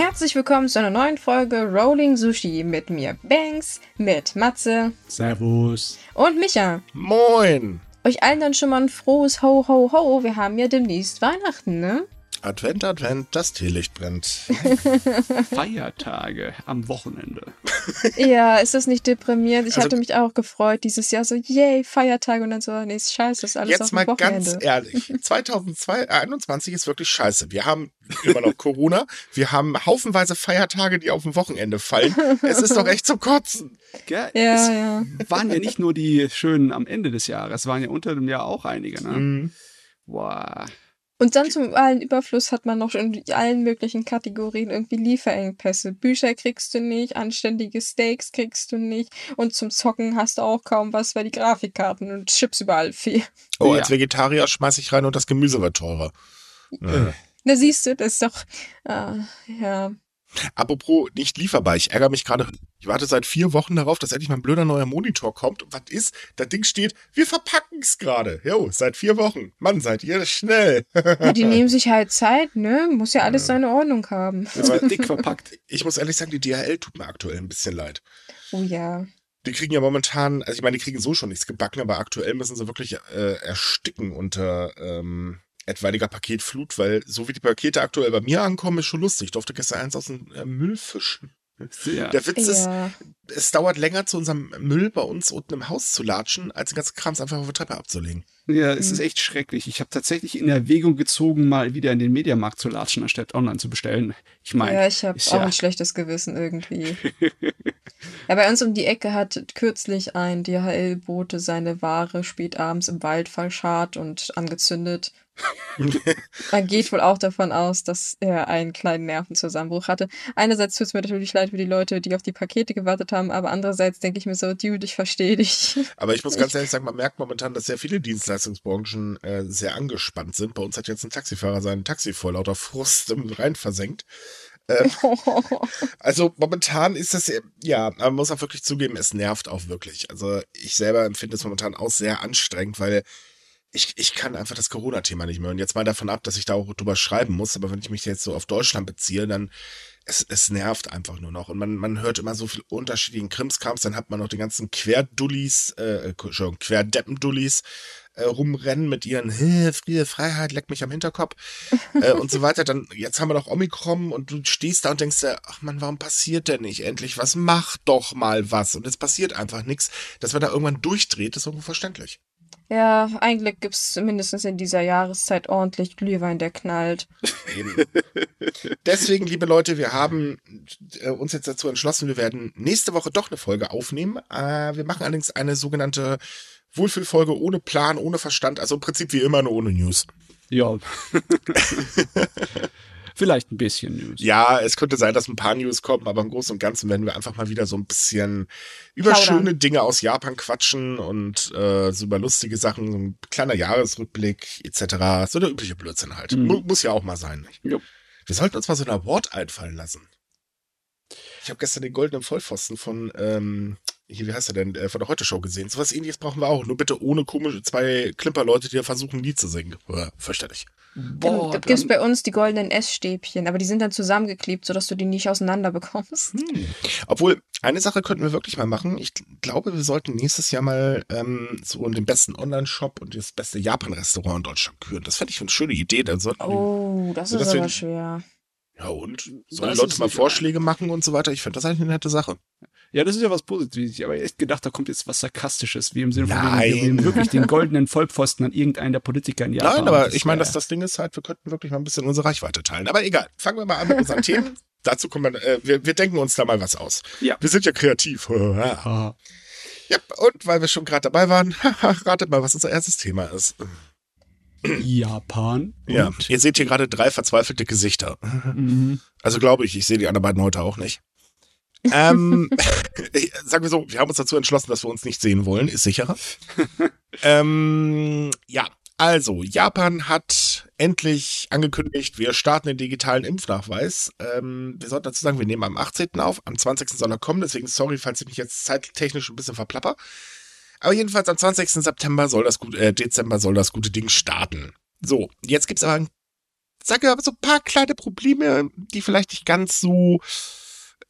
Herzlich willkommen zu einer neuen Folge Rolling Sushi mit mir Banks, mit Matze Servus. und Micha. Moin! Euch allen dann schon mal ein frohes Ho Ho Ho. Wir haben ja demnächst Weihnachten, ne? Advent, Advent, das Teelicht brennt. Feiertage am Wochenende. Ja, ist das nicht deprimierend? Ich Also- hatte mich auch gefreut dieses Jahr so, yay, Feiertage und dann so, nee, ist scheiße, ist alles auf Jetzt dem mal Wochenende. ganz ehrlich, 2021 ist wirklich scheiße. Wir haben immer noch Corona, wir haben haufenweise Feiertage, die auf dem Wochenende fallen. Es ist doch echt zum Kotzen. Gell? Ja, es ja. waren ja nicht nur die schönen am Ende des Jahres, waren ja unter dem Jahr auch einige, ne? Mhm. Boah. Und dann zum allen Überfluss hat man noch in allen möglichen Kategorien irgendwie Lieferengpässe. Bücher kriegst du nicht, anständige Steaks kriegst du nicht und zum Zocken hast du auch kaum was, weil die Grafikkarten und Chips überall fehlen. Oh, Ja. als Vegetarier schmeiß ich rein und das Gemüse wird teurer. Ja. Da siehst du, das ist doch, ah, ja. Apropos nicht lieferbar, ich ärgere mich gerade. Ich warte seit vier Wochen darauf, dass endlich mal ein blöder neuer Monitor kommt. Und was ist? Das Ding steht, wir verpacken es gerade. Jo, seit vier Wochen. Mann, seid ihr schnell. ja. Die nehmen sich halt Zeit, ne? Muss ja alles seine Ordnung haben. Das wird dick verpackt. Ich muss ehrlich sagen, die DHL tut mir aktuell ein bisschen leid. Oh ja. Die kriegen ja momentan, also ich meine, die kriegen so schon nichts gebacken, aber aktuell müssen sie wirklich äh, ersticken unter ähm, etwaiger Paketflut, weil so wie die Pakete aktuell bei mir ankommen, ist schon lustig. Ich durfte gestern eins aus dem äh, Müll fischen. Ja. Der Witz ist, Ja. es dauert länger, zu unserem Müll bei uns unten im Haus zu latschen, als den ganzen Krams einfach auf der Treppe abzulegen. ja, es ist echt schrecklich. Ich habe tatsächlich in Erwägung gezogen, mal wieder in den Mediamarkt zu latschen, anstatt online zu bestellen. Ich meine, Ja, ich habe ist auch ja- ein schlechtes Gewissen irgendwie. ja, bei uns um die Ecke hat kürzlich ein DHL-Bote seine Ware spät abends im Wald verscharrt und angezündet. Man geht wohl auch davon aus, dass er einen kleinen Nervenzusammenbruch hatte. Einerseits tut es mir natürlich leid für die Leute, die auf die Pakete gewartet haben, aber andererseits denke ich mir so, Dude, ich verstehe dich. Aber ich muss ganz ehrlich sagen, man merkt momentan, dass sehr viele Dienstleistungsbranchen äh, sehr angespannt sind. Bei uns hat jetzt ein Taxifahrer sein Taxi vor lauter Frust im Rhein versenkt. Ähm, Also momentan ist das, äh, ja, man muss auch wirklich zugeben, es nervt auch wirklich. Also ich selber empfinde es momentan auch sehr anstrengend, weil ich, ich kann einfach das Corona-Thema nicht mehr. Und jetzt mal davon ab, dass ich da auch drüber schreiben muss, aber wenn ich mich jetzt so auf Deutschland beziehe, dann es, es nervt einfach nur noch. Und man, man hört immer so viel unterschiedlichen Krimskrams, dann hat man noch die ganzen Querdullis, äh, Entschuldigung, Querdeppendullis äh, rumrennen mit ihren "Hä, Friede, Freiheit, leck mich am Hinterkopf äh, und so weiter. Dann, jetzt haben wir noch Omikron und du stehst da und denkst dir, ach man, warum passiert denn nicht endlich was? Mach doch mal was. Und es passiert einfach nichts. Dass man da irgendwann durchdreht, ist irgendwo verständlich. Ja, eigentlich gibt es mindestens in dieser Jahreszeit ordentlich Glühwein, der knallt. Deswegen, liebe Leute, wir haben äh, uns jetzt dazu entschlossen, wir werden nächste Woche doch eine Folge aufnehmen. Äh, wir machen allerdings eine sogenannte Wohlfühlfolge ohne Plan, ohne Verstand, also im Prinzip wie immer nur ohne News. ja. Vielleicht ein bisschen News. Ja, es könnte sein, dass ein paar News kommen, aber im Großen und Ganzen werden wir einfach mal wieder so ein bisschen über Plaudern. schöne Dinge aus Japan quatschen und äh, so über lustige Sachen, so ein kleiner Jahresrückblick etc. So der übliche Blödsinn halt. Mhm. Mu muss ja auch mal sein. Jo. Wir sollten uns mal so ein Award einfallen lassen. Ich habe gestern den goldenen Vollpfosten von, ähm, hier, wie heißt er denn, äh, von der Heute-Show gesehen. So was ähnliches brauchen wir auch. Nur bitte ohne komische zwei Klimperleute, die da versuchen, ein Lied zu singen. Ja, fürchterlich. Boah, da gibt es bei uns die goldenen Essstäbchen, aber die sind dann zusammengeklebt, sodass du die nicht auseinander bekommst. Hm. Obwohl, eine Sache könnten wir wirklich mal machen. Ich glaube, wir sollten nächstes Jahr mal ähm, so den besten Online-Shop und das beste Japan-Restaurant in Deutschland küren. Das fände ich eine schöne Idee. Dann sollten, Oh, das So, ist wir- aber schwer. ja, und sollen Leute mal Vorschläge machen und so weiter. Ich finde das eigentlich eine nette Sache. Ja, das ist ja was Positives. Ich habe echt gedacht, da kommt jetzt was Sarkastisches, wie im Sinne von Nein. wir nehmen wirklich den goldenen Vollpfosten an irgendeinen der Politiker in Japan. Nein, aber Das, ich meine, dass das Ding ist halt, wir könnten wirklich mal ein bisschen unsere Reichweite teilen. Aber egal, fangen wir mal an mit unseren Themen. Dazu kommen wir, äh, wir, wir denken uns da mal was aus. Ja. Wir sind ja kreativ. ja, und weil wir schon gerade dabei waren, ratet mal, was unser erstes Thema ist. Japan. Ja, ihr seht hier gerade drei verzweifelte Gesichter. mhm. Also glaube ich, ich sehe die anderen beiden heute auch nicht. Ähm, sagen wir so, wir haben uns dazu entschlossen, dass wir uns nicht sehen wollen, ist sicherer. ähm, ja, also, Japan hat endlich angekündigt, wir starten den digitalen Impfnachweis. Ähm, wir sollten dazu sagen, wir nehmen am 18. auf, am 20. soll er kommen, deswegen sorry, falls ich mich jetzt zeittechnisch ein bisschen verplapper. Aber jedenfalls am 20. September soll das gut, äh, Dezember soll das gute Ding starten. So, jetzt gibt's aber ein sage aber so ein paar kleine Probleme, die vielleicht nicht ganz so,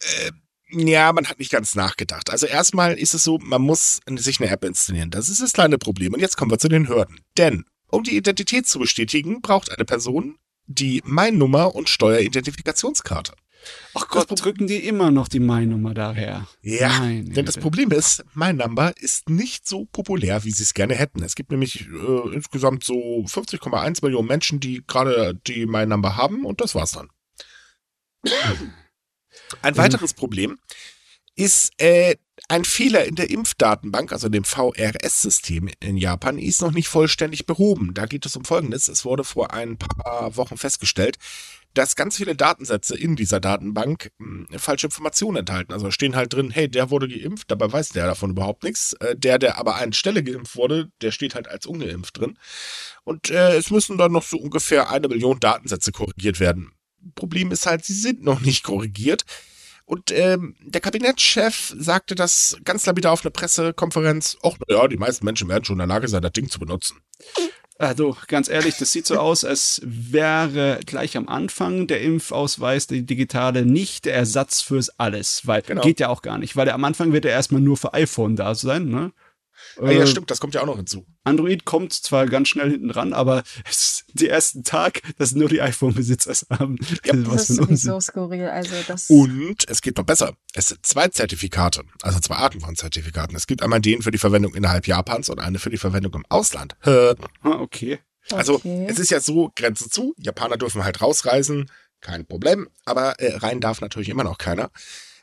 äh, ja, man hat nicht ganz nachgedacht. Also erstmal ist es so, man muss sich eine App installieren. Das ist das kleine Problem. Und jetzt kommen wir zu den Hürden. Denn um die Identität zu bestätigen, braucht eine Person die Mein-Nummer und Steueridentifikationskarte. Ach Gott, drücken die immer noch die My-Nummer daher. Ja, Meine denn das Problem ist, My-Number ist nicht so populär, wie sie es gerne hätten. Es gibt nämlich äh, insgesamt so 50,1 Millionen Menschen, die gerade die My-Number haben und das war's dann. Ein weiteres Problem ist äh, ein Fehler in der Impfdatenbank, also dem VRS-System in Japan, ist noch nicht vollständig behoben. Da geht es um Folgendes. Es wurde vor ein paar Wochen festgestellt, dass ganz viele Datensätze in dieser Datenbank mh, hm, falsche Informationen enthalten. Also stehen halt drin, hey, der wurde geimpft, dabei weiß der davon überhaupt nichts. Äh, der, der aber an Stelle geimpft wurde, der steht halt als ungeimpft drin. Und äh, es müssen dann noch so ungefähr eine Million Datensätze korrigiert werden. Problem ist halt, sie sind noch nicht korrigiert. Und ähm, der Kabinettschef sagte das ganz lapidar auf einer Pressekonferenz. Ach, naja, die meisten Menschen werden schon in der Lage sein, das Ding zu benutzen. Also ganz ehrlich, das sieht so aus, als wäre gleich am Anfang der Impfausweis, die digitale, nicht der Ersatz fürs alles, weil genau. geht ja auch gar nicht, weil am Anfang wird er erstmal nur für iPhone da sein, ne? Ah, ja, äh, stimmt, das kommt ja auch noch hinzu. Android kommt zwar ganz schnell hinten ran, aber es ist die ersten Tag, dass nur die iPhone-Besitzer haben. Ja, das, das ist sowieso skurril. Also das Und es geht noch besser. Es sind zwei Zertifikate, also zwei Arten von Zertifikaten. Es gibt einmal den für die Verwendung innerhalb Japans und eine für die Verwendung im Ausland. Ah, okay. Also okay. es ist ja so, Grenze zu, Japaner dürfen halt rausreisen, kein Problem, aber äh, rein darf natürlich immer noch keiner.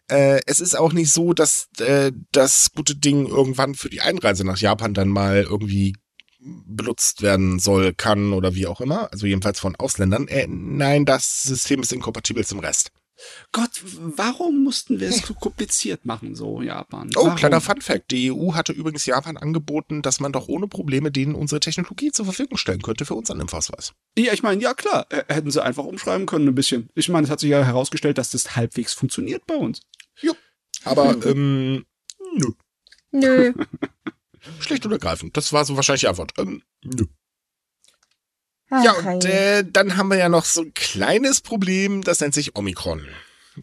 Äh, es ist auch nicht so, dass äh, das gute Ding irgendwann für die Einreise nach Japan dann mal irgendwie benutzt werden soll, kann oder wie auch immer. Also jedenfalls von Ausländern. Äh, nein, das System ist inkompatibel zum Rest. Gott, warum mussten wir es so kompliziert machen, so Japan? Oh, warum? kleiner Funfact. Die EU hatte übrigens Japan angeboten, dass man doch ohne Probleme denen unsere Technologie zur Verfügung stellen könnte für unseren Impfausweis. Ja, ich meine, ja klar, hätten sie einfach umschreiben können ein bisschen. Ich meine, es hat sich ja herausgestellt, dass das halbwegs funktioniert bei uns. Ja, aber ähm, nö. Nö. Schlicht und ergreifend. Das war so wahrscheinlich die Antwort. Ähm, nö. Ach, ja, und äh, dann haben wir ja noch so ein kleines Problem, das nennt sich Omikron.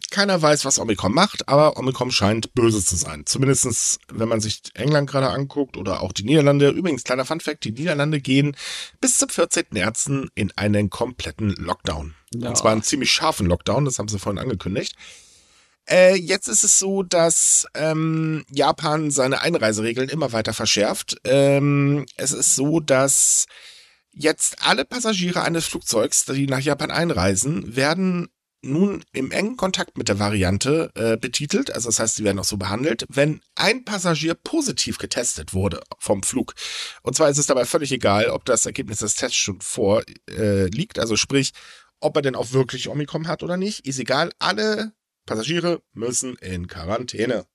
Keiner weiß, was Omikron macht, aber Omikron scheint böse zu sein. Zumindestens, wenn man sich England gerade anguckt oder auch die Niederlande. Übrigens, kleiner Funfact, die Niederlande gehen bis zum 14. März in einen kompletten Lockdown. Ja. Und zwar einen ziemlich scharfen Lockdown, das haben sie vorhin angekündigt. Äh, jetzt ist es so, dass ähm, Japan seine Einreiseregeln immer weiter verschärft. Ähm, es ist so, dass jetzt alle Passagiere eines Flugzeugs, die nach Japan einreisen, werden nun im engen Kontakt mit der Variante äh, betitelt. Also das heißt, sie werden auch so behandelt, wenn ein Passagier positiv getestet wurde vom Flug. Und zwar ist es dabei völlig egal, ob das Ergebnis des Tests schon vorliegt. Äh, also sprich, ob er denn auch wirklich Omikron hat oder nicht, ist egal. Alle Passagiere müssen in Quarantäne.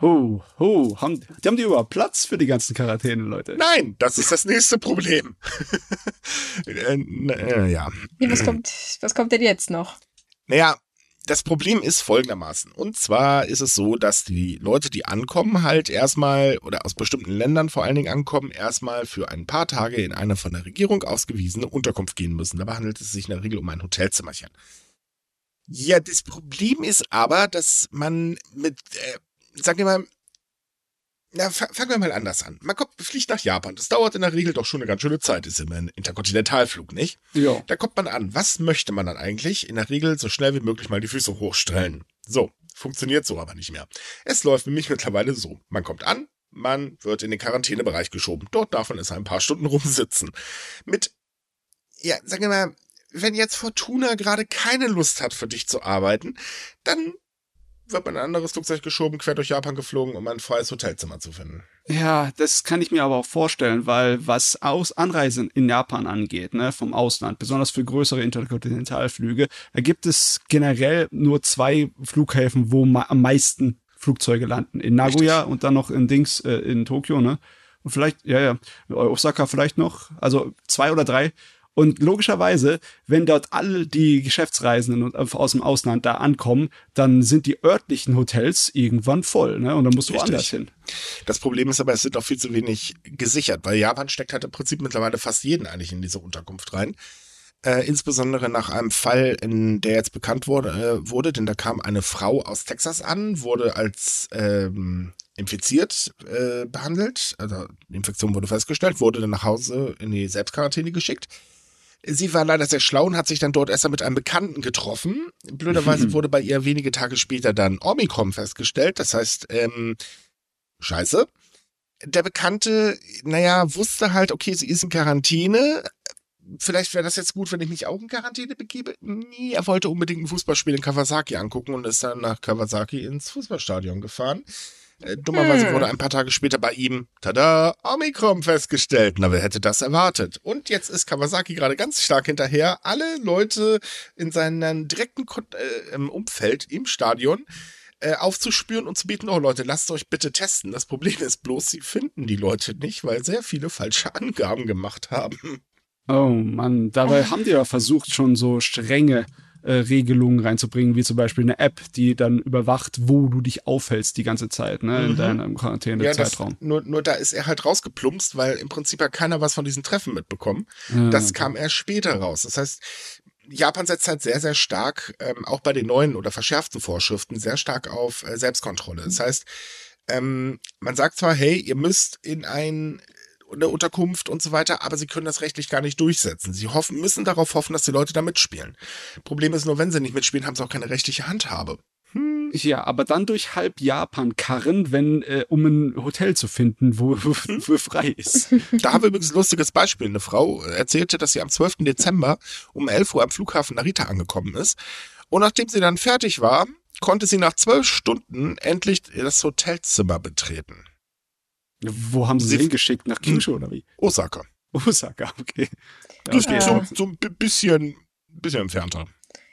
Huh, huh, haben, die haben die überhaupt Platz für die ganzen Quarantäne, Leute? Nein, das ist das nächste Problem. äh, äh, ja. Was kommt, was kommt denn jetzt noch? Naja, das Problem ist folgendermaßen. Und zwar ist es so, dass die Leute, die ankommen, halt erstmal oder aus bestimmten Ländern vor allen Dingen ankommen, erstmal für ein paar Tage in eine von der Regierung ausgewiesene Unterkunft gehen müssen. Dabei handelt es sich in der Regel um ein Hotelzimmerchen. Ja, das Problem ist aber, dass man mit, äh, sagen wir mal, na, fangen wir mal anders an. Man kommt, fliegt nach Japan. Das dauert in der Regel doch schon eine ganz schöne Zeit. Ist immer ein Interkontinentalflug, nicht? Ja. Da kommt man an. Was möchte man dann eigentlich? In der Regel so schnell wie möglich mal die Füße hochstellen. So. Funktioniert so aber nicht mehr. Es läuft nämlich mittlerweile so. Man kommt an, man wird in den Quarantänebereich geschoben. Dort darf man es ein paar Stunden rumsitzen. Mit, ja, sagen wir mal, wenn jetzt Fortuna gerade keine Lust hat, für dich zu arbeiten, dann wird man ein anderes Flugzeug geschoben, quer durch Japan geflogen, um ein freies Hotelzimmer zu finden. Ja, das kann ich mir aber auch vorstellen, weil was Aus Anreisen in Japan angeht, ne, vom Ausland, besonders für größere Interkontinentalflüge, da gibt es generell nur zwei Flughäfen, wo am meisten Flugzeuge landen. In Nagoya Richtig. und dann noch in Dings, äh, in Tokio, ne? Und vielleicht, ja, ja, Osaka vielleicht noch, also zwei oder drei. Und logischerweise, wenn dort alle die Geschäftsreisenden aus dem Ausland da ankommen, dann sind die örtlichen Hotels irgendwann voll, ne? Und dann musst du Richtig. woanders hin. Das Problem ist aber, es sind auch viel zu wenig gesichert, weil Japan steckt halt im Prinzip mittlerweile fast jeden eigentlich in diese Unterkunft rein. Äh, insbesondere nach einem Fall, in der jetzt bekannt wurde, äh, wurde, denn da kam eine Frau aus Texas an, wurde als ähm, infiziert äh, behandelt, also die Infektion wurde festgestellt, wurde dann nach Hause in die Selbstquarantäne geschickt. Sie war leider sehr schlau und hat sich dann dort erst mit einem Bekannten getroffen. Blöderweise wurde bei ihr wenige Tage später dann Omikron festgestellt. Das heißt, ähm, scheiße. Der Bekannte, naja, wusste halt, okay, sie ist in Quarantäne. Vielleicht wäre das jetzt gut, wenn ich mich auch in Quarantäne begebe. Nee, er wollte unbedingt ein Fußballspiel in Kawasaki angucken und ist dann nach Kawasaki ins Fußballstadion gefahren. Äh, dummerweise Hm. wurde ein paar Tage später bei ihm, tada, Omikron festgestellt. Na, wer hätte das erwartet? Und jetzt ist Kawasaki gerade ganz stark hinterher, alle Leute in seinem direkten Kon äh, Umfeld im Stadion äh, aufzuspüren und zu bieten, oh Leute, lasst euch bitte testen. Das Problem ist bloß, sie finden die Leute nicht, weil sehr viele falsche Angaben gemacht haben. Oh Mann, dabei haben die ja versucht, schon so strenge äh, Regelungen reinzubringen, wie zum Beispiel eine App, die dann überwacht, wo du dich aufhältst die ganze Zeit, ne, in Mhm. deinem Ja, Quarantäne-Zeitraum. nur, nur da ist er halt rausgeplumpst, weil im Prinzip hat keiner was von diesen Treffen mitbekommen. Ja, Das okay. kam erst später raus. Das heißt, Japan setzt halt sehr, sehr stark, ähm, auch bei den neuen oder verschärften Vorschriften, sehr stark auf äh, Selbstkontrolle. Das heißt, ähm, man sagt zwar, hey, ihr müsst in ein eine Unterkunft und so weiter, aber sie können das rechtlich gar nicht durchsetzen. Sie hoffen, müssen darauf hoffen, dass die Leute da mitspielen. Problem ist nur, wenn sie nicht mitspielen, haben sie auch keine rechtliche Handhabe. Hm. Ja, aber dann durch halb Japan karren, wenn, äh, um ein Hotel zu finden, wo, wo, wo frei ist. Da haben wir übrigens ein lustiges Beispiel. Eine Frau erzählte, dass sie am 12. Dezember um 11 Uhr am Flughafen Narita angekommen ist. Und nachdem sie dann fertig war, konnte sie nach zwölf Stunden endlich das Hotelzimmer betreten. Wo haben sie sie hingeschickt? Nach Kyushu oder wie? Osaka. Osaka, okay. Okay. ist Ja. so, so ein bi- bisschen, bisschen entfernter.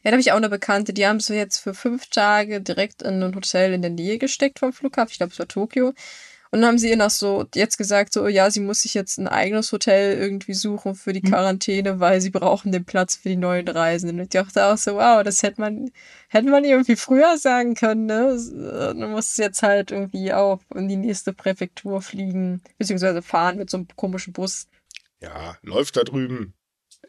Ja, da habe ich auch eine Bekannte, die haben sie jetzt für fünf Tage direkt in ein Hotel in der Nähe gesteckt vom Flughafen. Ich glaube, es war Tokio. Und dann haben sie ihr noch so jetzt gesagt, so, ja, sie muss sich jetzt ein eigenes Hotel irgendwie suchen für die Quarantäne, weil sie brauchen den Platz für die neuen Reisenden. Und ich dachte auch so, wow, das hätte man, hätte man irgendwie früher sagen können, ne? Du musst jetzt halt irgendwie auch in die nächste Präfektur fliegen, beziehungsweise fahren mit so einem komischen Bus. Ja, läuft da drüben.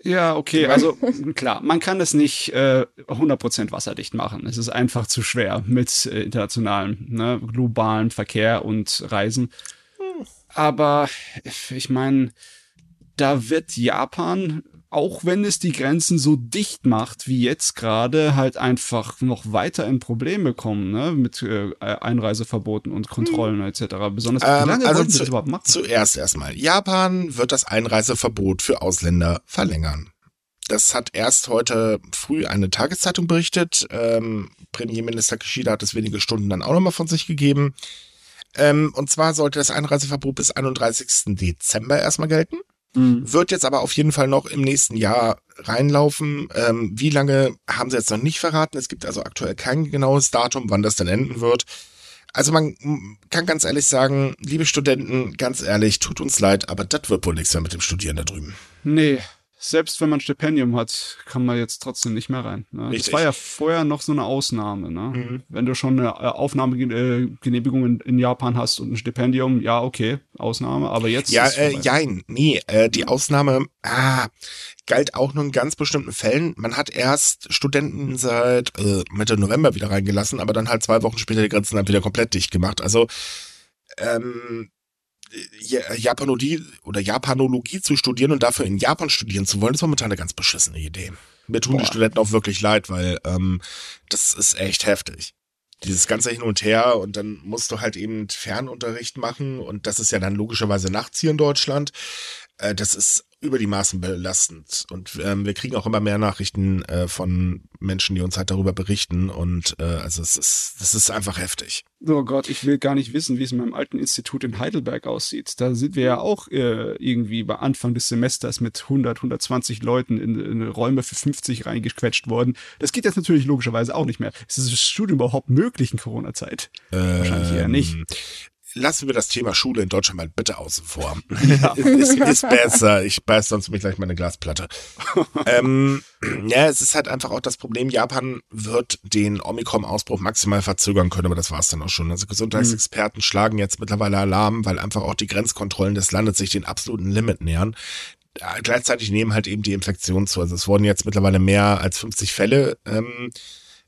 Ja, okay, also klar, man kann es nicht äh, 100% wasserdicht machen. Es ist einfach zu schwer mit äh, internationalem, ne, globalen Verkehr und Reisen. Aber ich meine, da wird Japan, auch wenn es die Grenzen so dicht macht wie jetzt gerade, halt einfach noch weiter in Probleme kommen, ne, mit äh, Einreiseverboten und Kontrollen etc. Besonders, wie Ähm, lange also zu- das überhaupt machen? Zuerst erstmal. Japan wird das Einreiseverbot für Ausländer verlängern. Das hat erst heute früh eine Tageszeitung berichtet. Ähm, Premierminister Kishida hat es wenige Stunden dann auch nochmal von sich gegeben. Ähm, und zwar sollte das Einreiseverbot bis 31. Dezember erstmal gelten. Mhm. Wird jetzt aber auf jeden Fall noch im nächsten Jahr reinlaufen. Ähm, wie lange haben sie jetzt noch nicht verraten. Es gibt also aktuell kein genaues Datum, wann das dann enden wird. Also man kann ganz ehrlich sagen, liebe Studenten, ganz ehrlich, tut uns leid, aber das wird wohl nichts mehr mit dem Studieren da drüben. Nee, selbst wenn man Stipendium hat, kann man jetzt trotzdem nicht mehr rein. Ne? Das war ja vorher noch so eine Ausnahme. Ne? Mhm. Wenn du schon eine äh, Aufnahmegenehmigung in, in Japan hast und ein Stipendium, ja, okay, Ausnahme, aber jetzt Ja, äh, jein, nee, äh, die Ausnahme, ah, galt auch nur in ganz bestimmten Fällen. Man hat erst Studenten seit äh, Mitte November wieder reingelassen, aber dann halt zwei Wochen später die Grenzen dann wieder komplett dicht gemacht. Also, ähm, Japanologie oder Japanologie zu studieren und dafür in Japan studieren zu wollen, ist momentan eine ganz beschissene Idee. Mir tun die Boah. Studenten auch wirklich leid, weil ähm, das ist echt heftig. Dieses ganze Hin und Her und dann musst du halt eben Fernunterricht machen und das ist ja dann logischerweise nachts hier in Deutschland. Äh, das ist über die Maßen belastend und ähm, wir kriegen auch immer mehr Nachrichten äh, von Menschen, die uns halt darüber berichten und äh, also es ist, das ist einfach heftig. Oh Gott, ich will gar nicht wissen, wie es in meinem alten Institut in Heidelberg aussieht. Da sind wir ja auch äh, irgendwie bei Anfang des Semesters mit 100, 120 Leuten in, in Räume für 50 reingequetscht worden. Das geht jetzt natürlich logischerweise auch nicht mehr. Ist das Studium überhaupt möglich in Corona-Zeit? Wahrscheinlich eher nicht. Lassen wir das Thema Schule in Deutschland mal bitte außen vor. Ja. ist, ist besser. Ich beiß sonst mich gleich meine Glasplatte. ähm, ja, es ist halt einfach auch das Problem, Japan wird den Omikron-Ausbruch maximal verzögern können, aber das war's dann auch schon. Also Gesundheitsexperten schlagen jetzt mittlerweile Alarm, weil einfach auch die Grenzkontrollen des Landes sich den absoluten Limit nähern. gleichzeitig nehmen halt eben die Infektionen zu. Also es wurden jetzt mittlerweile mehr als 50 Fälle ähm,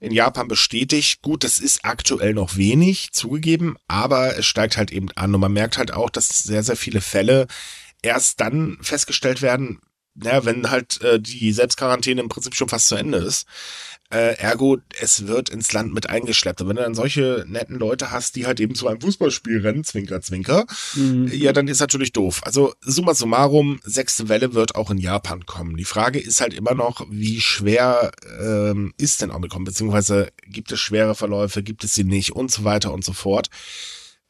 in Japan bestätigt. Gut, das ist aktuell noch wenig zugegeben, aber es steigt halt eben an und man merkt halt auch, dass sehr, sehr viele Fälle erst dann festgestellt werden, naja, wenn halt äh, die Selbstquarantäne im Prinzip schon fast zu Ende ist. Äh, ergo, es wird ins Land mit eingeschleppt. Und wenn du dann solche netten Leute hast, die halt eben zu einem Fußballspiel rennen, Zwinker, Zwinker, mhm. ja, dann ist natürlich doof. Also summa summarum, sechste Welle wird auch in Japan kommen. Die Frage ist halt immer noch, wie schwer ähm, ist denn Omikron, beziehungsweise gibt es schwere Verläufe, gibt es sie nicht und so weiter und so fort.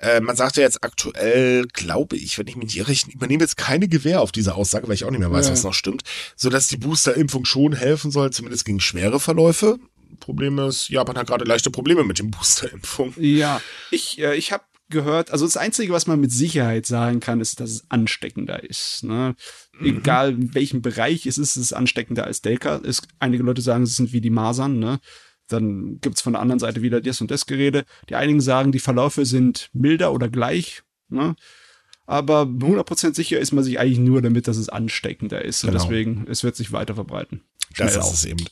Äh, man sagt ja jetzt aktuell, glaube ich, wenn ich mich nicht irre, ich übernehme jetzt keine Gewähr auf diese Aussage, weil ich auch nicht mehr weiß, ja. was noch stimmt, so dass die Boosterimpfung schon helfen soll, zumindest gegen schwere Verläufe. Problem ist, Japan hat gerade leichte Probleme mit dem Boosterimpfung. Ja, ich, äh, ich habe gehört, also das Einzige, was man mit Sicherheit sagen kann, ist, dass es ansteckender ist. Ne? Mhm. Egal in welchem Bereich es ist, es ist ansteckender als Delta. Es, einige Leute sagen, es sind wie die Masern. Ne? Dann gibt's von der anderen Seite wieder das und das Gerede. Die einigen sagen, die Verläufe sind milder oder gleich. Ne? Aber 100% sicher ist man sich eigentlich nur damit, dass es ansteckender ist. Genau. Und deswegen, es wird sich weiter verbreiten. Das ist es eben.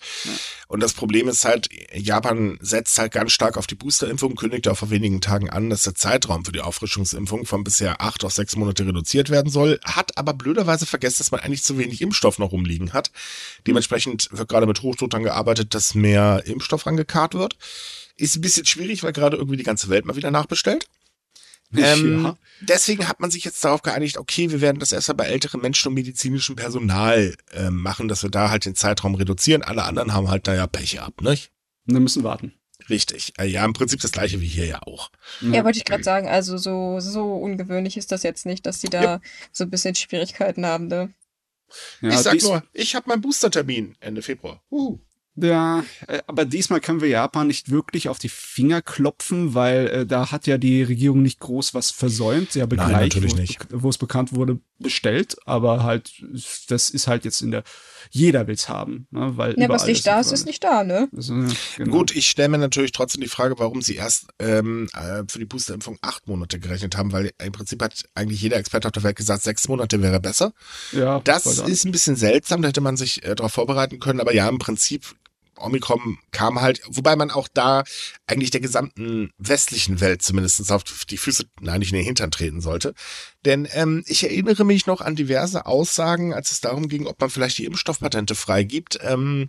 Und das Problem ist halt, Japan setzt halt ganz stark auf die Boosterimpfung, kündigt auch vor wenigen Tagen an, dass der Zeitraum für die Auffrischungsimpfung von bisher acht auf sechs Monate reduziert werden soll, hat aber blöderweise vergessen, dass man eigentlich zu wenig Impfstoff noch rumliegen hat. Dementsprechend wird gerade mit Hochdruck daran gearbeitet, dass mehr Impfstoff angekarrt wird. Ist ein bisschen schwierig, weil gerade irgendwie die ganze Welt mal wieder nachbestellt. Ähm, ja. Deswegen hat man sich jetzt darauf geeinigt, okay, wir werden das erstmal bei älteren Menschen und medizinischem Personal äh, machen, dass wir da halt den Zeitraum reduzieren. Alle anderen haben halt da ja Pech ab, nicht? Wir müssen warten. Richtig. Äh, ja, im Prinzip das gleiche wie hier ja auch. Ja, wollte ich gerade sagen, also so, so ungewöhnlich ist das jetzt nicht, dass die da ja. so ein bisschen Schwierigkeiten haben, ne? Ja, ich sag nur, ich habe meinen Boostertermin Ende Februar. Uh. Ja, äh, aber diesmal können wir Japan nicht wirklich auf die Finger klopfen, weil äh, da hat ja die Regierung nicht groß was versäumt. Sie haben Nein, gleich, natürlich wo, nicht. wo es bekannt wurde, bestellt, aber halt, das ist halt jetzt in der, jeder will's haben, ne? weil Ja, was nicht da ist, ist nicht da, ne? Also, ja, genau. Gut, ich stelle mir natürlich trotzdem die Frage, warum sie erst ähm, äh, für die Boosterimpfung acht Monate gerechnet haben, weil im Prinzip hat eigentlich jeder Experte auf der Welt gesagt, sechs Monate wäre besser. Ja, das ist ein bisschen seltsam, da hätte man sich äh, darauf vorbereiten können, aber ja, im Prinzip Omikron kam halt, wobei man auch da eigentlich der gesamten westlichen Welt zumindest auf die Füße, nein, nicht in den Hintern treten sollte. Denn ähm, ich erinnere mich noch an diverse Aussagen, als es darum ging, ob man vielleicht die Impfstoffpatente freigibt. Ähm,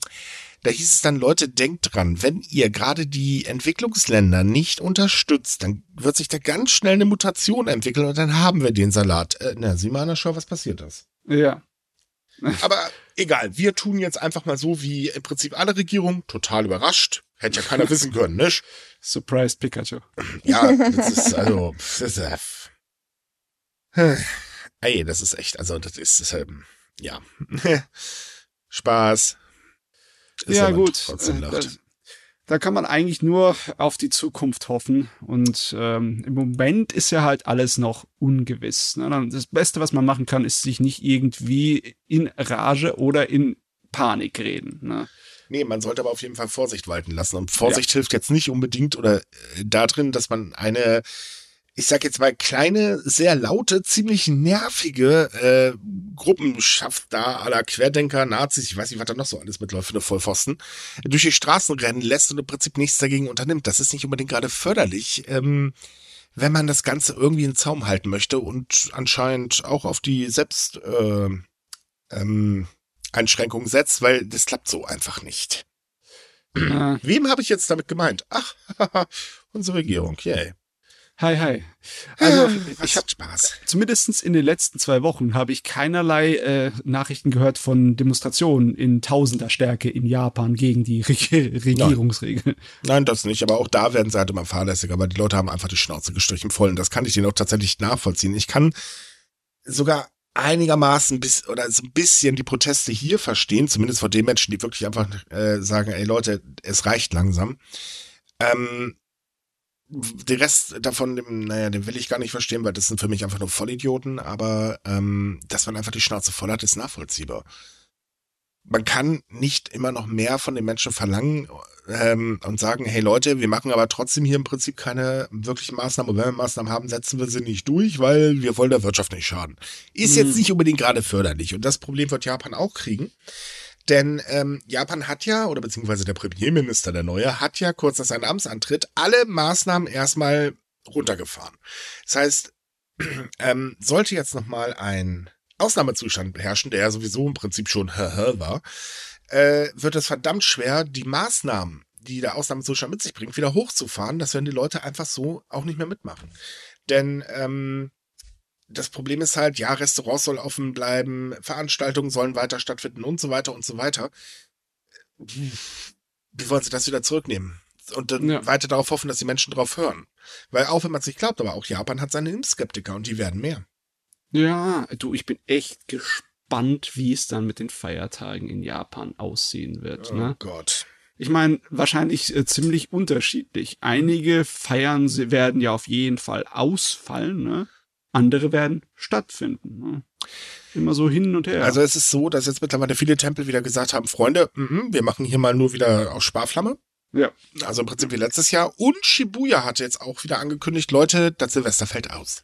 da hieß es dann, Leute, denkt dran, wenn ihr gerade die Entwicklungsländer nicht unterstützt, dann wird sich da ganz schnell eine Mutation entwickeln und dann haben wir den Salat. Äh, na, sieh mal an der Show, was passiert ist. Ja. Aber egal, wir tun jetzt einfach mal so wie im Prinzip alle Regierungen, total überrascht. Hätte ja keiner wissen können, nicht? Surprised Pikachu. Ja, das ist also. Das ist, äh, ey, das ist echt, also das ist, das, ähm, ja. Spaß. Ist ja, gut. Trotzdem lacht. Da kann man eigentlich nur auf die Zukunft hoffen. Und ähm, im Moment ist ja halt alles noch ungewiss. Ne? Das Beste, was man machen kann, ist sich nicht irgendwie in Rage oder in Panik reden. Ne? Nee, man sollte aber auf jeden Fall Vorsicht walten lassen. Und Vorsicht ja. hilft jetzt nicht unbedingt oder äh, darin, dass man eine ich sag jetzt mal, kleine, sehr laute, ziemlich nervige äh, Gruppen schafft da aller Querdenker, Nazis, ich weiß nicht, was da noch so alles mitläuft für eine Vollpfosten, durch die Straßen rennen lässt und im Prinzip nichts dagegen unternimmt. Das ist nicht unbedingt gerade förderlich, ähm, wenn man das Ganze irgendwie in Zaum halten möchte und anscheinend auch auf die Selbst äh, ähm, Einschränkungen setzt, weil das klappt so einfach nicht. Ja. Wem habe ich jetzt damit gemeint? Ach, unsere Regierung, yay. Hi, hi. Also ah, ich habe Spaß. Zumindestens in den letzten zwei Wochen habe ich keinerlei äh, Nachrichten gehört von Demonstrationen in tausender Stärke in Japan gegen die Re Regierungsregeln. Nein. Nein. das nicht. Aber auch da werden sie halt immer fahrlässiger, weil die Leute haben einfach die Schnauze gestrichen voll. Und das kann ich denen auch tatsächlich nachvollziehen. Ich kann sogar einigermaßen bis oder so ein bisschen die Proteste hier verstehen, zumindest vor den Menschen, die wirklich einfach äh, sagen, ey Leute, es reicht langsam. Ähm, den Rest davon, dem, naja, den will ich gar nicht verstehen, weil das sind für mich einfach nur Vollidioten, aber ähm, dass man einfach die Schnauze voll hat, ist nachvollziehbar. man kann nicht immer noch mehr von den Menschen verlangen ähm, und sagen, hey Leute, wir machen aber trotzdem hier im Prinzip keine wirklichen Maßnahmen. Und wenn wir Maßnahmen haben, setzen wir sie nicht durch, weil wir wollen der Wirtschaft nicht schaden. Ist mhm. jetzt nicht unbedingt gerade förderlich. Und das Problem wird Japan auch kriegen. Denn ähm, Japan hat ja, oder beziehungsweise der Premierminister, der neue, hat ja kurz nach seinem Amtsantritt alle Maßnahmen erstmal runtergefahren. Das heißt, ähm, sollte jetzt nochmal ein Ausnahmezustand herrschen, der ja sowieso im Prinzip schon war, äh, wird es verdammt schwer, die Maßnahmen, die der Ausnahmezustand mit sich bringt, wieder hochzufahren. Das werden die Leute einfach so auch nicht mehr mitmachen. Denn ähm, das Problem ist halt, ja, Restaurants sollen offen bleiben, Veranstaltungen sollen weiter stattfinden und so weiter und so weiter. Wie wollen sie das wieder zurücknehmen? Und dann ja. weiter darauf hoffen, dass die Menschen drauf hören. Weil auch wenn man es nicht glaubt, aber auch Japan hat seine Impfskeptiker und die werden mehr. Ja, du, ich bin echt gespannt, wie es dann mit den Feiertagen in Japan aussehen wird. Oh ne? Gott. Ich meine, wahrscheinlich äh, ziemlich unterschiedlich. Einige Feiern sie werden ja auf jeden Fall ausfallen, ne? Andere werden stattfinden. Ne? Immer so hin und her. Also es ist so, dass jetzt mittlerweile viele Tempel wieder gesagt haben, Freunde, m -m, wir machen hier mal nur wieder auf Sparflamme. Ja. Also im Prinzip wie letztes Jahr. Und Shibuya hatte jetzt auch wieder angekündigt, Leute, das Silvester fällt aus.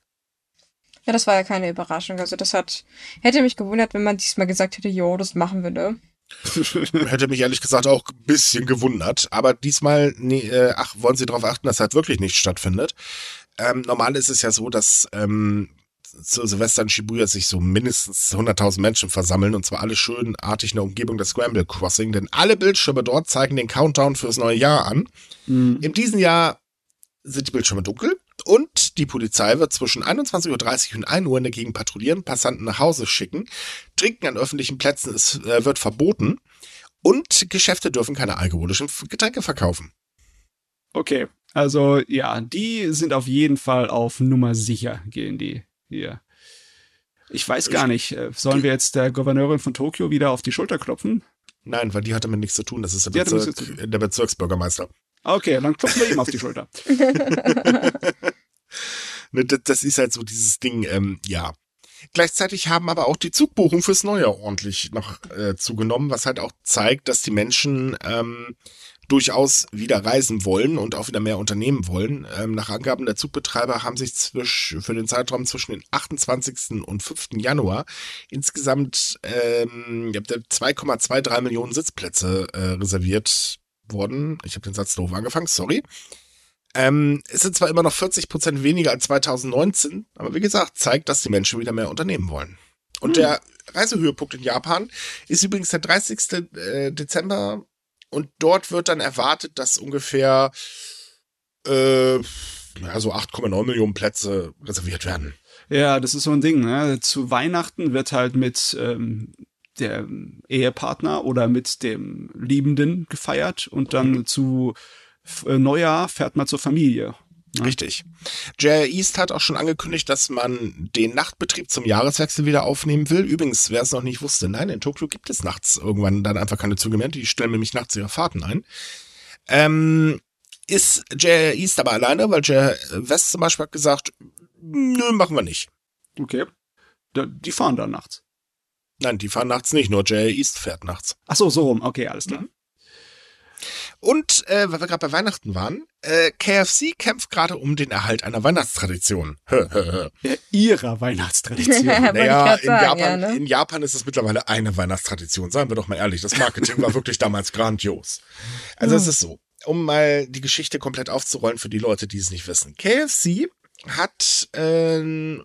Ja, das war ja keine Überraschung. Also das hat, hätte mich gewundert, wenn man diesmal gesagt hätte, jo, das machen wir, ne? hätte mich ehrlich gesagt auch ein bisschen gewundert. Aber diesmal, nee, äh, ach, wollen Sie darauf achten, dass halt wirklich nicht stattfindet. Ähm, normal ist es ja so, dass ähm, zu Silvester in Shibuya sich so mindestens 100.000 Menschen versammeln und zwar alle schönartig in der Umgebung des Scramble Crossing, denn alle Bildschirme dort zeigen den Countdown fürs neue Jahr an. Mhm. In diesem Jahr sind die Bildschirme dunkel und die Polizei wird zwischen 21.30 Uhr und 1 Uhr in der Gegend patrouillieren, Passanten nach Hause schicken. Trinken an öffentlichen Plätzen ist, äh, wird verboten und Geschäfte dürfen keine alkoholischen Getränke verkaufen. Okay, also ja, die sind auf jeden Fall auf Nummer sicher, gehen die hier. Ich weiß gar nicht, äh, sollen wir jetzt der Gouverneurin von Tokio wieder auf die Schulter klopfen? Nein, weil die hat damit nichts zu tun. Das ist der, Bezirk, der Bezirksbürgermeister. Okay, dann klopfen wir ihm auf die Schulter. Ne, das ist halt so dieses Ding, ähm, ja. Gleichzeitig haben aber auch die Zugbuchungen fürs Neujahr ordentlich noch äh, zugenommen, was halt auch zeigt, dass die Menschen ähm, durchaus wieder reisen wollen und auch wieder mehr unternehmen wollen. Ähm, nach Angaben der Zugbetreiber haben sich zwisch, für den Zeitraum zwischen den 28. und 5. Januar insgesamt ähm, 2,23 Millionen Sitzplätze äh, reserviert worden. Ich habe den Satz doof angefangen, sorry. Ähm, es sind zwar immer noch 40 Prozent weniger als 2019, aber wie gesagt, zeigt, dass die Menschen wieder mehr unternehmen wollen. Und hm. der Reisehöhepunkt in Japan ist übrigens der 30. Äh, Dezember und dort wird dann erwartet, dass ungefähr äh, also 8,9 Millionen Plätze reserviert werden. Ja, das ist so ein Ding. Ne? Zu Weihnachten wird halt mit ähm, der Ehepartner oder mit dem Liebenden gefeiert und dann mhm. zu Neujahr fährt man zur Familie. Ne? Richtig. J.R. East hat auch schon angekündigt, dass man den Nachtbetrieb zum Jahreswechsel wieder aufnehmen will. Übrigens, wer es noch nicht wusste, nein, in Tokio gibt es nachts irgendwann dann einfach keine Züge mehr. Die stellen nämlich nachts ihre Fahrten ein. Ähm, ist J.R. East aber alleine, weil J.R. West zum Beispiel hat gesagt, nö, machen wir nicht. Okay. Die fahren dann nachts. Nein, die fahren nachts nicht, nur J.R. East fährt nachts. Ach so, so rum. Okay, alles klar. Mhm. Und äh, weil wir gerade bei Weihnachten waren, äh, KFC kämpft gerade um den Erhalt einer Weihnachtstradition. ja, ihrer Weihnachtstradition. naja, in, sagen, Japan, ja, ne? in Japan ist es mittlerweile eine Weihnachtstradition. Seien wir doch mal ehrlich, das Marketing war wirklich damals grandios. Also es ist so, um mal die Geschichte komplett aufzurollen für die Leute, die es nicht wissen. KFC hat äh,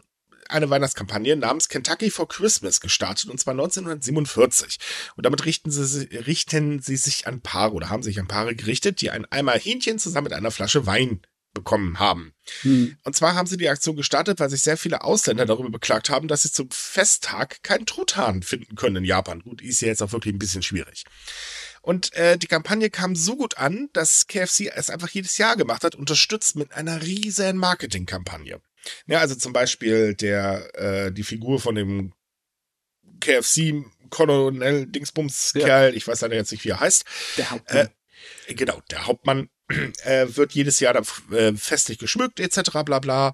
eine Weihnachtskampagne namens Kentucky for Christmas gestartet, und zwar 1947. Und damit richten sie, richten sie sich an Paare oder haben sich an Paare gerichtet, die ein Eimer Hähnchen zusammen mit einer Flasche Wein bekommen haben. Hm. Und zwar haben sie die Aktion gestartet, weil sich sehr viele Ausländer darüber beklagt haben, dass sie zum Festtag keinen Truthahn finden können in Japan. Gut, ist ja jetzt auch wirklich ein bisschen schwierig. Und äh, die Kampagne kam so gut an, dass KFC es einfach jedes Jahr gemacht hat, unterstützt mit einer riesen Marketingkampagne. Ja, also zum Beispiel der, äh, die Figur von dem KFC Colonel Dingsbums Kerl, ja. ich weiß leider jetzt nicht, wie er heißt. Der Hauptmann. Äh, genau, der Hauptmann äh, wird jedes Jahr dann äh, festlich geschmückt, etc. bla bla.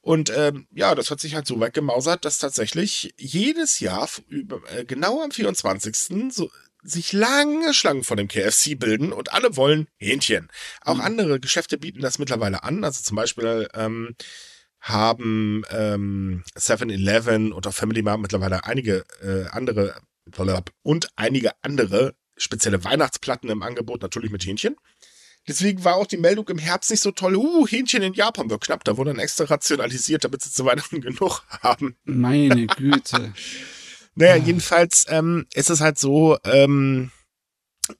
Und ähm, ja, das hat sich halt so weit gemausert, dass tatsächlich jedes Jahr über, äh, genau am 24. so sich lange Schlangen vor dem KFC bilden und alle wollen Hähnchen. Auch mhm. andere Geschäfte bieten das mittlerweile an. Also zum Beispiel ähm, haben ähm, 7-Eleven oder Family Mart mittlerweile einige äh, andere und einige andere spezielle Weihnachtsplatten im Angebot, natürlich mit Hähnchen. Deswegen war auch die Meldung im Herbst nicht so toll. Uh, Hähnchen in Japan wird knapp. Da wurde dann extra rationalisiert, damit sie zu Weihnachten genug haben. Meine Güte. naja, jedenfalls ähm, ist es halt so, ähm,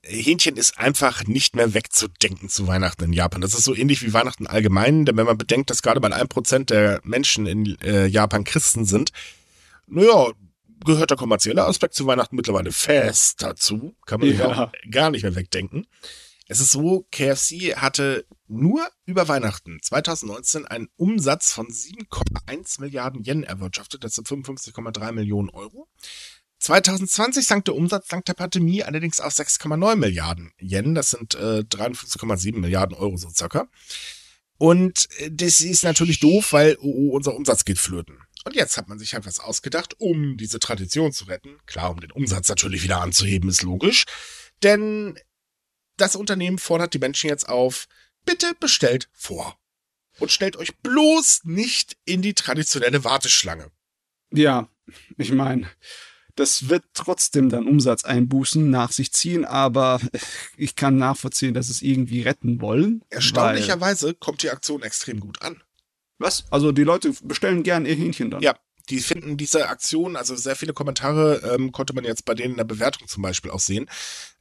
Hähnchen ist einfach nicht mehr wegzudenken zu Weihnachten in Japan. Das ist so ähnlich wie Weihnachten allgemein, denn wenn man bedenkt, dass gerade mal ein Prozent der Menschen in äh, Japan Christen sind, naja, gehört der kommerzielle Aspekt zu Weihnachten mittlerweile fest dazu. Kann man ja. auch gar nicht mehr wegdenken. Es ist so, KFC hatte nur über Weihnachten 2019 einen Umsatz von 7,1 Milliarden Yen erwirtschaftet. Das sind 55,3 Millionen Euro. 2020 sank der Umsatz dank der Pandemie allerdings auf 6,9 Milliarden Yen. Das sind äh, 53,7 Milliarden Euro so circa. Und äh, das ist natürlich doof, weil oh, oh, unser Umsatz geht flöten. Und jetzt hat man sich halt was ausgedacht, um diese Tradition zu retten. Klar, um den Umsatz natürlich wieder anzuheben, ist logisch. Denn das Unternehmen fordert die Menschen jetzt auf, bitte bestellt vor. Und stellt euch bloß nicht in die traditionelle Warteschlange. Ja, ich meine, das wird trotzdem dann Umsatzeinbußen nach sich ziehen, aber ich kann nachvollziehen, dass es irgendwie retten wollen. Erstaunlicherweise kommt die Aktion extrem gut an. Was? Also die Leute bestellen gern ihr Hähnchen dann? Ja, die finden diese Aktion, also sehr viele Kommentare ähm, konnte man jetzt bei denen in der Bewertung zum Beispiel auch sehen.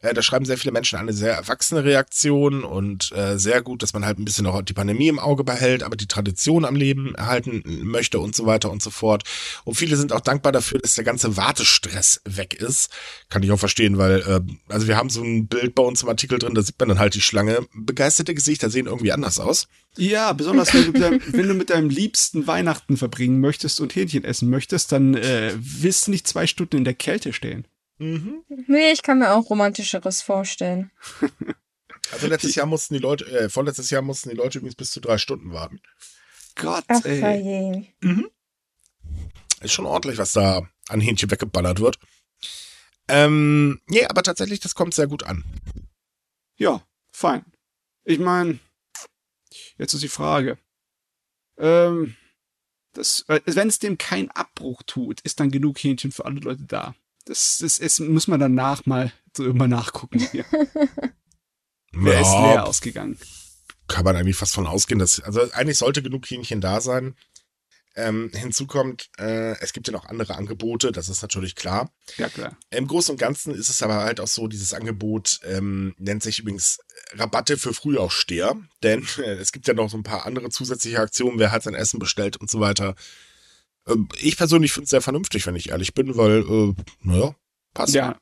Äh, da schreiben sehr viele Menschen eine sehr erwachsene Reaktion und äh, sehr gut, dass man halt ein bisschen auch die Pandemie im Auge behält, aber die Tradition am Leben erhalten möchte und so weiter und so fort. Und viele sind auch dankbar dafür, dass der ganze Wartestress weg ist. Kann ich auch verstehen, weil, äh, also wir haben so ein Bild bei uns im Artikel drin, da sieht man dann halt die Schlange. Begeisterte Gesichter sehen irgendwie anders aus. Ja, besonders wenn du, mit deinem, wenn du mit deinem Liebsten Weihnachten verbringen möchtest und Hähnchen essen möchtest, dann äh, willst du nicht zwei Stunden in der Kälte stehen. Mhm. Nee, ich kann mir auch romantischeres vorstellen. Also letztes Jahr mussten die Leute, äh, vorletztes Jahr mussten die Leute übrigens bis zu drei Stunden warten. Gott, Ach, ey. Mhm. Ist schon ordentlich, was da an Hähnchen weggeballert wird. Ähm, nee, aber tatsächlich, das kommt sehr gut an. Ja, fein. Ich meine, jetzt ist die Frage. Ähm, das, äh, wenn es dem keinen Abbruch tut, ist dann genug Hähnchen für alle Leute da. Das, das, das muss man danach mal immer nachgucken hier. Wer ja, ist leer ausgegangen? Kann man eigentlich fast von ausgehen, dass, also eigentlich sollte genug Hähnchen da sein. Ähm, hinzu kommt, äh, es gibt ja noch andere Angebote, das ist natürlich klar. Ja, klar. Im Großen und Ganzen ist es aber halt auch so, dieses Angebot ähm, nennt sich übrigens Rabatte für Frühaufsteher, denn äh, es gibt ja noch so ein paar andere zusätzliche Aktionen, wer halt sein Essen bestellt und so weiter. Ähm, ich persönlich finde es sehr vernünftig, wenn ich ehrlich bin, weil, äh, naja, passt. Ja,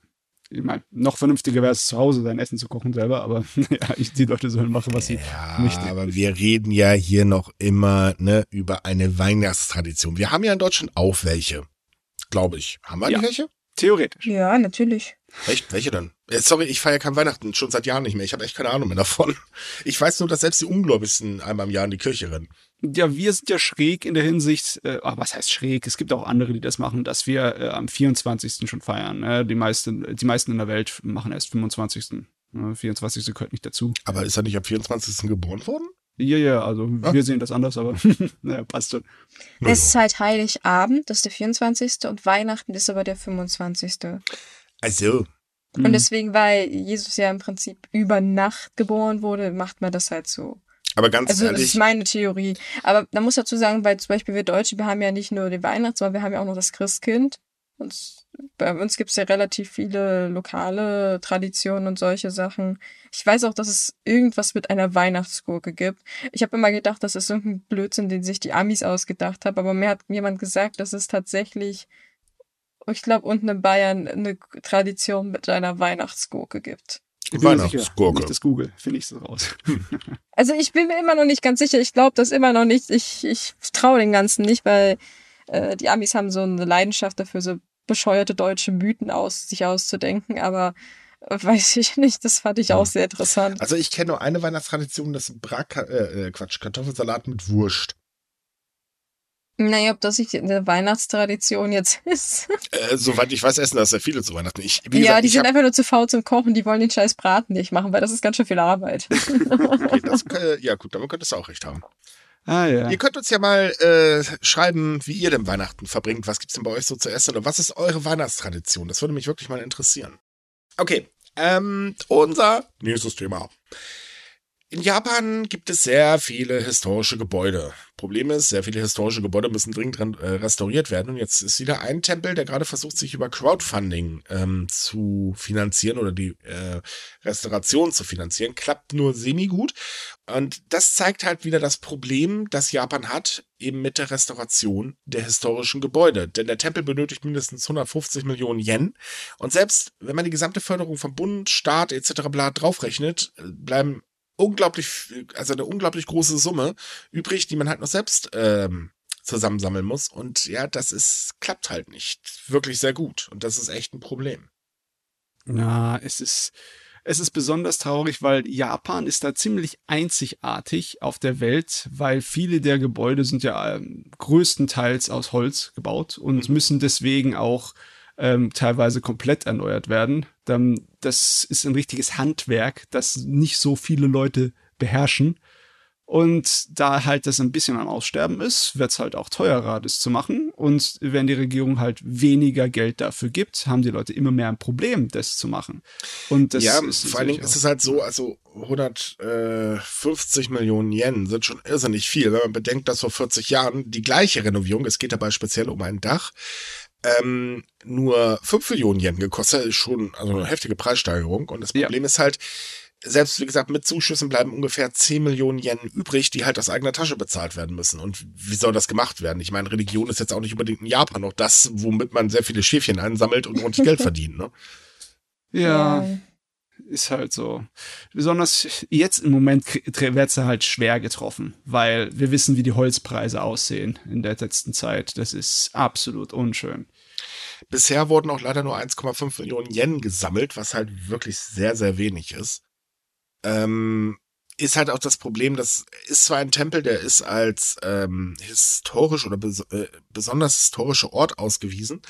ich meine, noch vernünftiger wäre es zu Hause sein Essen zu kochen selber, aber ja, ich, die Leute sollen machen, was sie ja, möchten. Aber wir reden ja hier noch immer ne, über eine Weihnachtstradition. Wir haben ja in Deutschland auch welche, glaube ich. Haben wir ja. welche? Theoretisch. Ja, natürlich. Echt? Welche denn? Äh, sorry, ich feiere kein Weihnachten, schon seit Jahren nicht mehr. Ich habe echt keine Ahnung mehr davon. Ich weiß nur, dass selbst die Ungläubigsten einmal im Jahr in die Kirche rennen. Ja, wir sind ja schräg in der Hinsicht, äh, was heißt schräg? Es gibt auch andere, die das machen, dass wir äh, am 24. schon feiern. Äh, die, meisten, die meisten in der Welt machen erst 25. Äh, 24. gehört nicht dazu. Aber ist er nicht am 24. geboren worden? Ja, ja, also ah. wir sehen das anders, aber naja, passt schon. Es ist halt Heiligabend, das ist der 24. und Weihnachten ist aber der 25. Also. Und mhm. deswegen, weil Jesus ja im Prinzip über Nacht geboren wurde, macht man das halt so. Aber ganz also, ehrlich. Das ist meine Theorie. Aber da muss dazu sagen, weil zum Beispiel wir Deutsche, wir haben ja nicht nur den Weihnachts, sondern wir haben ja auch noch das Christkind. Und bei uns gibt es ja relativ viele lokale Traditionen und solche Sachen. Ich weiß auch, dass es irgendwas mit einer Weihnachtsgurke gibt. Ich habe immer gedacht, das ist irgendein Blödsinn, den sich die Amis ausgedacht haben, aber mir hat jemand gesagt, dass es tatsächlich, ich glaube, unten in Bayern eine Tradition mit einer Weihnachtsgurke gibt. Weihnachtsgurke. Nicht das Google, finde ich so raus. Also ich bin mir immer noch nicht ganz sicher. Ich glaube das immer noch nicht. Ich, ich traue den Ganzen nicht, weil äh, die Amis haben so eine Leidenschaft dafür, so bescheuerte deutsche Mythen aus sich auszudenken. Aber äh, weiß ich nicht. Das fand ich auch sehr interessant. Also ich kenne nur eine Weihnachtstradition, das Brat, äh, äh, Quatsch, Kartoffelsalat mit Wurst. Naja, ob das nicht eine Weihnachtstradition jetzt ist. Äh, soweit ich weiß, essen das sehr viele zu Weihnachten. Ich, ja, gesagt, die sind einfach nur zu faul zum Kochen, die wollen den scheiß Braten nicht machen, weil das ist ganz schön viel Arbeit. okay, das, ja gut, damit könntest du auch recht haben. Ah, ja. Ihr könnt uns ja mal äh, schreiben, wie ihr denn Weihnachten verbringt. Was gibt's denn bei euch so zu essen? Und was ist eure Weihnachtstradition? Das würde mich wirklich mal interessieren. Okay, ähm, unser nächstes Thema. In Japan gibt es sehr viele historische Gebäude. Problem ist, sehr viele historische Gebäude müssen dringend äh, restauriert werden. Und jetzt ist wieder ein Tempel, der gerade versucht, sich über Crowdfunding ähm, zu finanzieren oder die äh, Restauration zu finanzieren. Klappt nur semi-gut. Und das zeigt halt wieder das Problem, das Japan hat, eben mit der Restauration der historischen Gebäude. Denn der Tempel benötigt mindestens 150 Millionen Yen. Und selbst wenn man die gesamte Förderung vom Bund, Staat etc. draufrechnet, bleiben unglaublich, also eine unglaublich große Summe übrig, die man halt noch selbst ähm, zusammensammeln muss. Und ja, das ist, klappt halt nicht wirklich sehr gut. Und das ist echt ein Problem. Na, es ist, es ist besonders traurig, weil Japan ist da ziemlich einzigartig auf der Welt, weil viele der Gebäude sind ja äh, größtenteils aus Holz gebaut und mhm. müssen deswegen auch ähm, teilweise komplett erneuert werden. Dann, das ist ein richtiges Handwerk, das nicht so viele Leute beherrschen. Und da halt das ein bisschen am Aussterben ist, wird es halt auch teurer, das zu machen. Und wenn die Regierung halt weniger Geld dafür gibt, haben die Leute immer mehr ein Problem, das zu machen. Und das ja, ist vor allen Dingen ist es halt so, also 150 Millionen Yen sind schon irrsinnig viel, wenn man bedenkt, dass vor 40 Jahren die gleiche Renovierung, es geht dabei speziell um ein Dach, ähm, nur 5 Millionen Yen gekostet, ist schon also eine heftige Preissteigerung. Und das Problem ja. ist halt, selbst wie gesagt, mit Zuschüssen bleiben ungefähr 10 Millionen Yen übrig, die halt aus eigener Tasche bezahlt werden müssen. Und wie soll das gemacht werden? Ich meine, Religion ist jetzt auch nicht unbedingt in Japan noch das, womit man sehr viele Schäfchen einsammelt und ordentlich Geld verdient, ne? Ja. ja. Ist halt so. Besonders jetzt im Moment wird sie halt schwer getroffen, weil wir wissen, wie die Holzpreise aussehen in der letzten Zeit. Das ist absolut unschön. Bisher wurden auch leider nur 1,5 Millionen Yen gesammelt, was halt wirklich sehr, sehr wenig ist. Ähm, ist halt auch das Problem, das ist zwar ein Tempel, der ist als ähm, historisch oder bes äh, besonders historischer Ort ausgewiesen,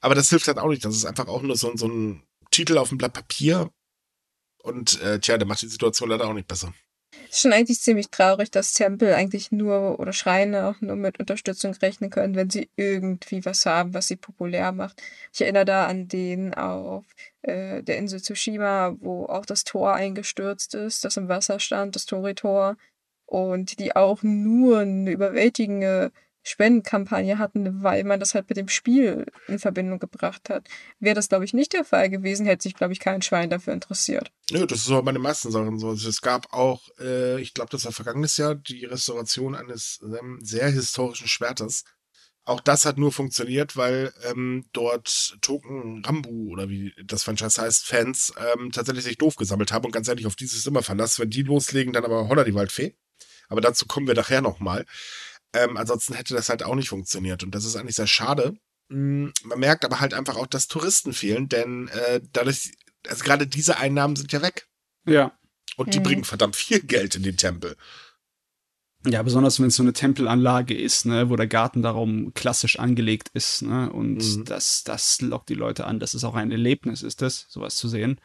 aber das hilft halt auch nicht. Das ist einfach auch nur so, so ein Titel auf dem Blatt Papier und äh, tja, der macht die Situation leider auch nicht besser. Ist schon eigentlich ziemlich traurig, dass Tempel eigentlich nur oder Schreine auch nur mit Unterstützung rechnen können, wenn sie irgendwie was haben, was sie populär macht. Ich erinnere da an den auf äh, der Insel Tsushima, wo auch das Tor eingestürzt ist, das im Wasser stand, das Tori-Tor. Und die auch nur eine überwältigende Spendenkampagne hatten, weil man das halt mit dem Spiel in Verbindung gebracht hat. Wäre das, glaube ich, nicht der Fall gewesen, hätte sich, glaube ich, kein Schwein dafür interessiert. Nö, das ist auch bei den meisten Sachen so. Also es gab auch, äh, ich glaube, das war vergangenes Jahr, die Restauration eines ähm, sehr historischen Schwertes. Auch das hat nur funktioniert, weil ähm, dort Token Rambu oder wie das Franchise heißt, Fans ähm, tatsächlich sich doof gesammelt haben und ganz ehrlich auf dieses immer Verlass. Wenn die loslegen, dann aber Holler die Waldfee. Aber dazu kommen wir nachher nochmal. Ähm, ansonsten hätte das halt auch nicht funktioniert. Und das ist eigentlich sehr schade. Mhm, man merkt aber halt einfach auch, dass Touristen fehlen, denn äh, dadurch, also gerade diese Einnahmen sind ja weg. Ja. Und die mhm. bringen verdammt viel Geld in den Tempel. Ja, besonders wenn es so eine Tempelanlage ist, ne, wo der Garten darum klassisch angelegt ist, ne, und mhm. das, das lockt die Leute an. Das ist auch ein Erlebnis, ist das, sowas zu sehen.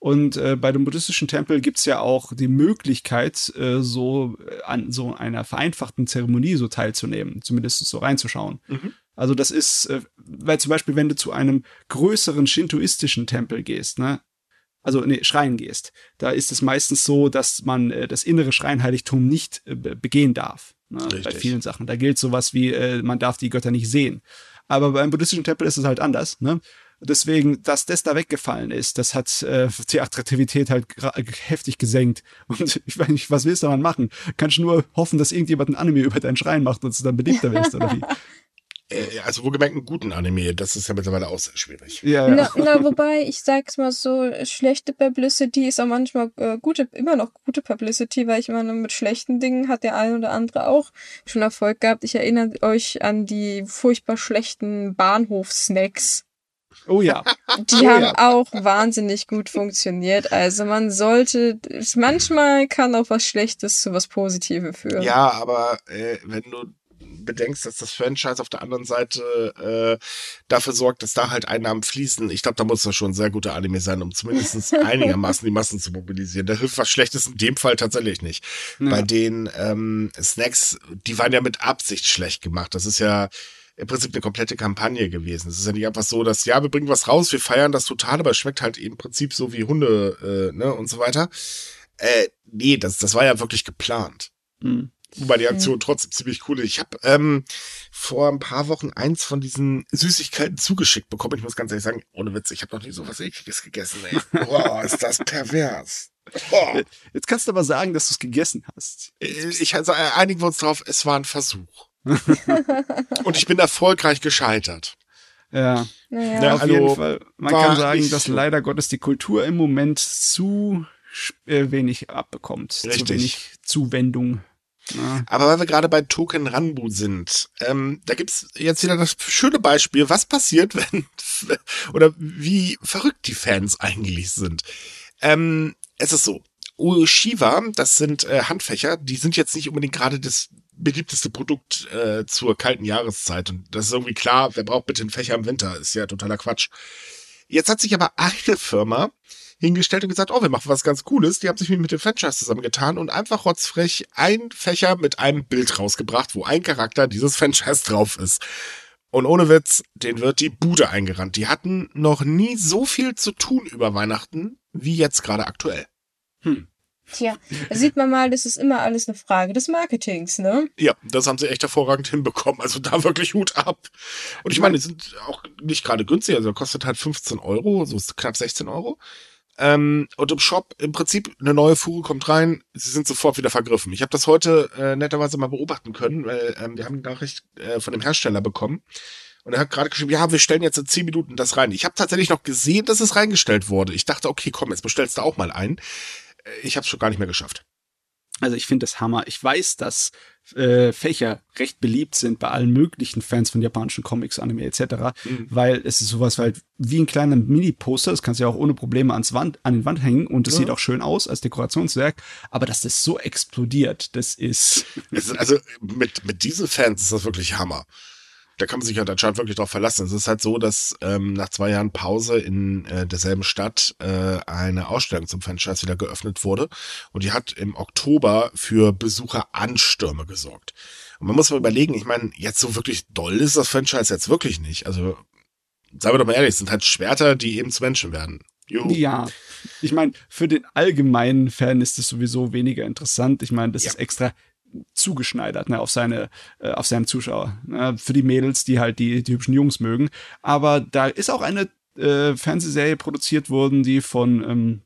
Und äh, bei dem buddhistischen Tempel gibt's ja auch die Möglichkeit, äh, so äh, an so einer vereinfachten Zeremonie so teilzunehmen, zumindest so reinzuschauen. Mhm. Also das ist, äh, weil zum Beispiel, wenn du zu einem größeren shintoistischen Tempel gehst, ne, also nee, Schrein gehst, da ist es meistens so, dass man äh, das innere Schreinheiligtum nicht äh, begehen darf. Ne, bei vielen Sachen. Da gilt sowas wie, äh, man darf die Götter nicht sehen. Aber beim buddhistischen Tempel ist es halt anders. Ne? Deswegen, dass das da weggefallen ist, das hat äh, die Attraktivität halt heftig gesenkt. Und ich weiß nicht, was willst du dann machen? Kannst du nur hoffen, dass irgendjemand ein Anime über deinen Schrein macht und du dann beliebter wirst, oder wie? Äh, also wohlgemerkt einen guten Anime, das ist ja mittlerweile auch sehr schwierig. Ja, ja. Na, na, wobei, ich sag's mal so, schlechte Publicity ist auch manchmal äh, gute, immer noch gute Publicity, weil ich meine, mit schlechten Dingen hat der ein oder andere auch schon Erfolg gehabt. Ich erinnere euch an die furchtbar schlechten Bahnhof-Snacks. Oh ja. Die oh haben ja. auch wahnsinnig gut funktioniert. Also man sollte, manchmal kann auch was Schlechtes zu was Positives führen. Ja, aber äh, wenn du bedenkst, dass das Franchise auf der anderen Seite äh, dafür sorgt, dass da halt Einnahmen fließen. Ich glaube, da muss das schon ein sehr guter Anime sein, um zumindest einigermaßen die Massen zu mobilisieren. Da hilft was Schlechtes in dem Fall tatsächlich nicht. Ja. Bei den ähm, Snacks, die waren ja mit Absicht schlecht gemacht. Das ist ja im Prinzip eine komplette Kampagne gewesen. Es ist ja nicht einfach so, dass, ja, wir bringen was raus, wir feiern das total, aber es schmeckt halt im Prinzip so wie Hunde, äh, ne, und so weiter. Äh, nee, das, das war ja wirklich geplant. Mhm. Wobei die Aktion trotzdem ziemlich cool ist. Ich habe ähm, vor ein paar Wochen eins von diesen Süßigkeiten zugeschickt bekommen. Ich muss ganz ehrlich sagen, ohne Witz, ich habe noch nie so was ekliges gegessen. Ey. Boah, ist das pervers. Boah. Jetzt kannst du aber sagen, dass du es gegessen hast. Äh, ich also, einigen wir uns drauf, es war ein Versuch. Und ich bin erfolgreich gescheitert. Ja. Naja. ja auf also jeden Fall. Man kann sagen, dass leider Gottes die Kultur im Moment zu äh, wenig abbekommt. Richtig. Zu wenig Zuwendung. Ja. Aber weil wir gerade bei Token Ranbu sind, ähm, da gibt's jetzt wieder das schöne Beispiel, was passiert, wenn oder wie verrückt die Fans eigentlich sind. Ähm, es ist so, Ueshiva, das sind äh, Handfächer, die sind jetzt nicht unbedingt gerade das beliebteste Produkt äh, zur kalten Jahreszeit. Und das ist irgendwie klar, wer braucht bitte einen Fächer im Winter? Ist ja totaler Quatsch. Jetzt hat sich aber eine Firma hingestellt und gesagt, oh, wir machen was ganz Cooles. Die haben sich mit dem Franchise zusammengetan und einfach rotzfrech ein Fächer mit einem Bild rausgebracht, wo ein Charakter dieses Franchise drauf ist. Und ohne Witz, den wird die Bude eingerannt. Die hatten noch nie so viel zu tun über Weihnachten wie jetzt gerade aktuell. Hm. Tja, da sieht man mal, das ist immer alles eine Frage des Marketings, ne? Ja, das haben sie echt hervorragend hinbekommen. Also da wirklich Hut ab. Und ich meine, die sind auch nicht gerade günstig, also kostet halt 15 Euro, so knapp 16 Euro. Ähm, und im Shop im Prinzip eine neue Fuhre kommt rein, sie sind sofort wieder vergriffen. Ich habe das heute äh, netterweise mal beobachten können, weil ähm, wir haben eine Nachricht äh, von dem Hersteller bekommen. Und er hat gerade geschrieben, ja, wir stellen jetzt in 10 Minuten das rein. Ich habe tatsächlich noch gesehen, dass es reingestellt wurde. Ich dachte, okay, komm, jetzt bestellst du auch mal ein ich habe es schon gar nicht mehr geschafft. Also ich finde das Hammer. Ich weiß, dass äh, Fächer recht beliebt sind bei allen möglichen Fans von japanischen Comics, Anime etc., mhm. weil es ist sowas halt wie ein kleiner Mini-Poster, das kannst du ja auch ohne Probleme ans Wand, an den Wand hängen und das ja. sieht auch schön aus als Dekorationswerk, aber dass das so explodiert, das ist... also mit, mit diesen Fans ist das wirklich Hammer da kann man sich halt anscheinend wirklich drauf verlassen. Es ist halt so, dass ähm, nach zwei Jahren Pause in äh, derselben Stadt äh, eine Ausstellung zum Franchise wieder geöffnet wurde und die hat im Oktober für Besucheranstürme gesorgt. Und man muss mal überlegen, ich meine, jetzt so wirklich doll ist das Franchise jetzt wirklich nicht. Also, sagen wir doch mal ehrlich, es sind halt Schwerter, die eben zu Menschen werden. Juhu. Ja, ich meine, für den allgemeinen Fan ist es sowieso weniger interessant. Ich meine, das ja. ist extra zugeschneidert ne, auf seine äh, auf seinen Zuschauer ne, für die Mädels die halt die die hübschen Jungs mögen aber da ist auch eine äh, Fernsehserie produziert worden die von ähm,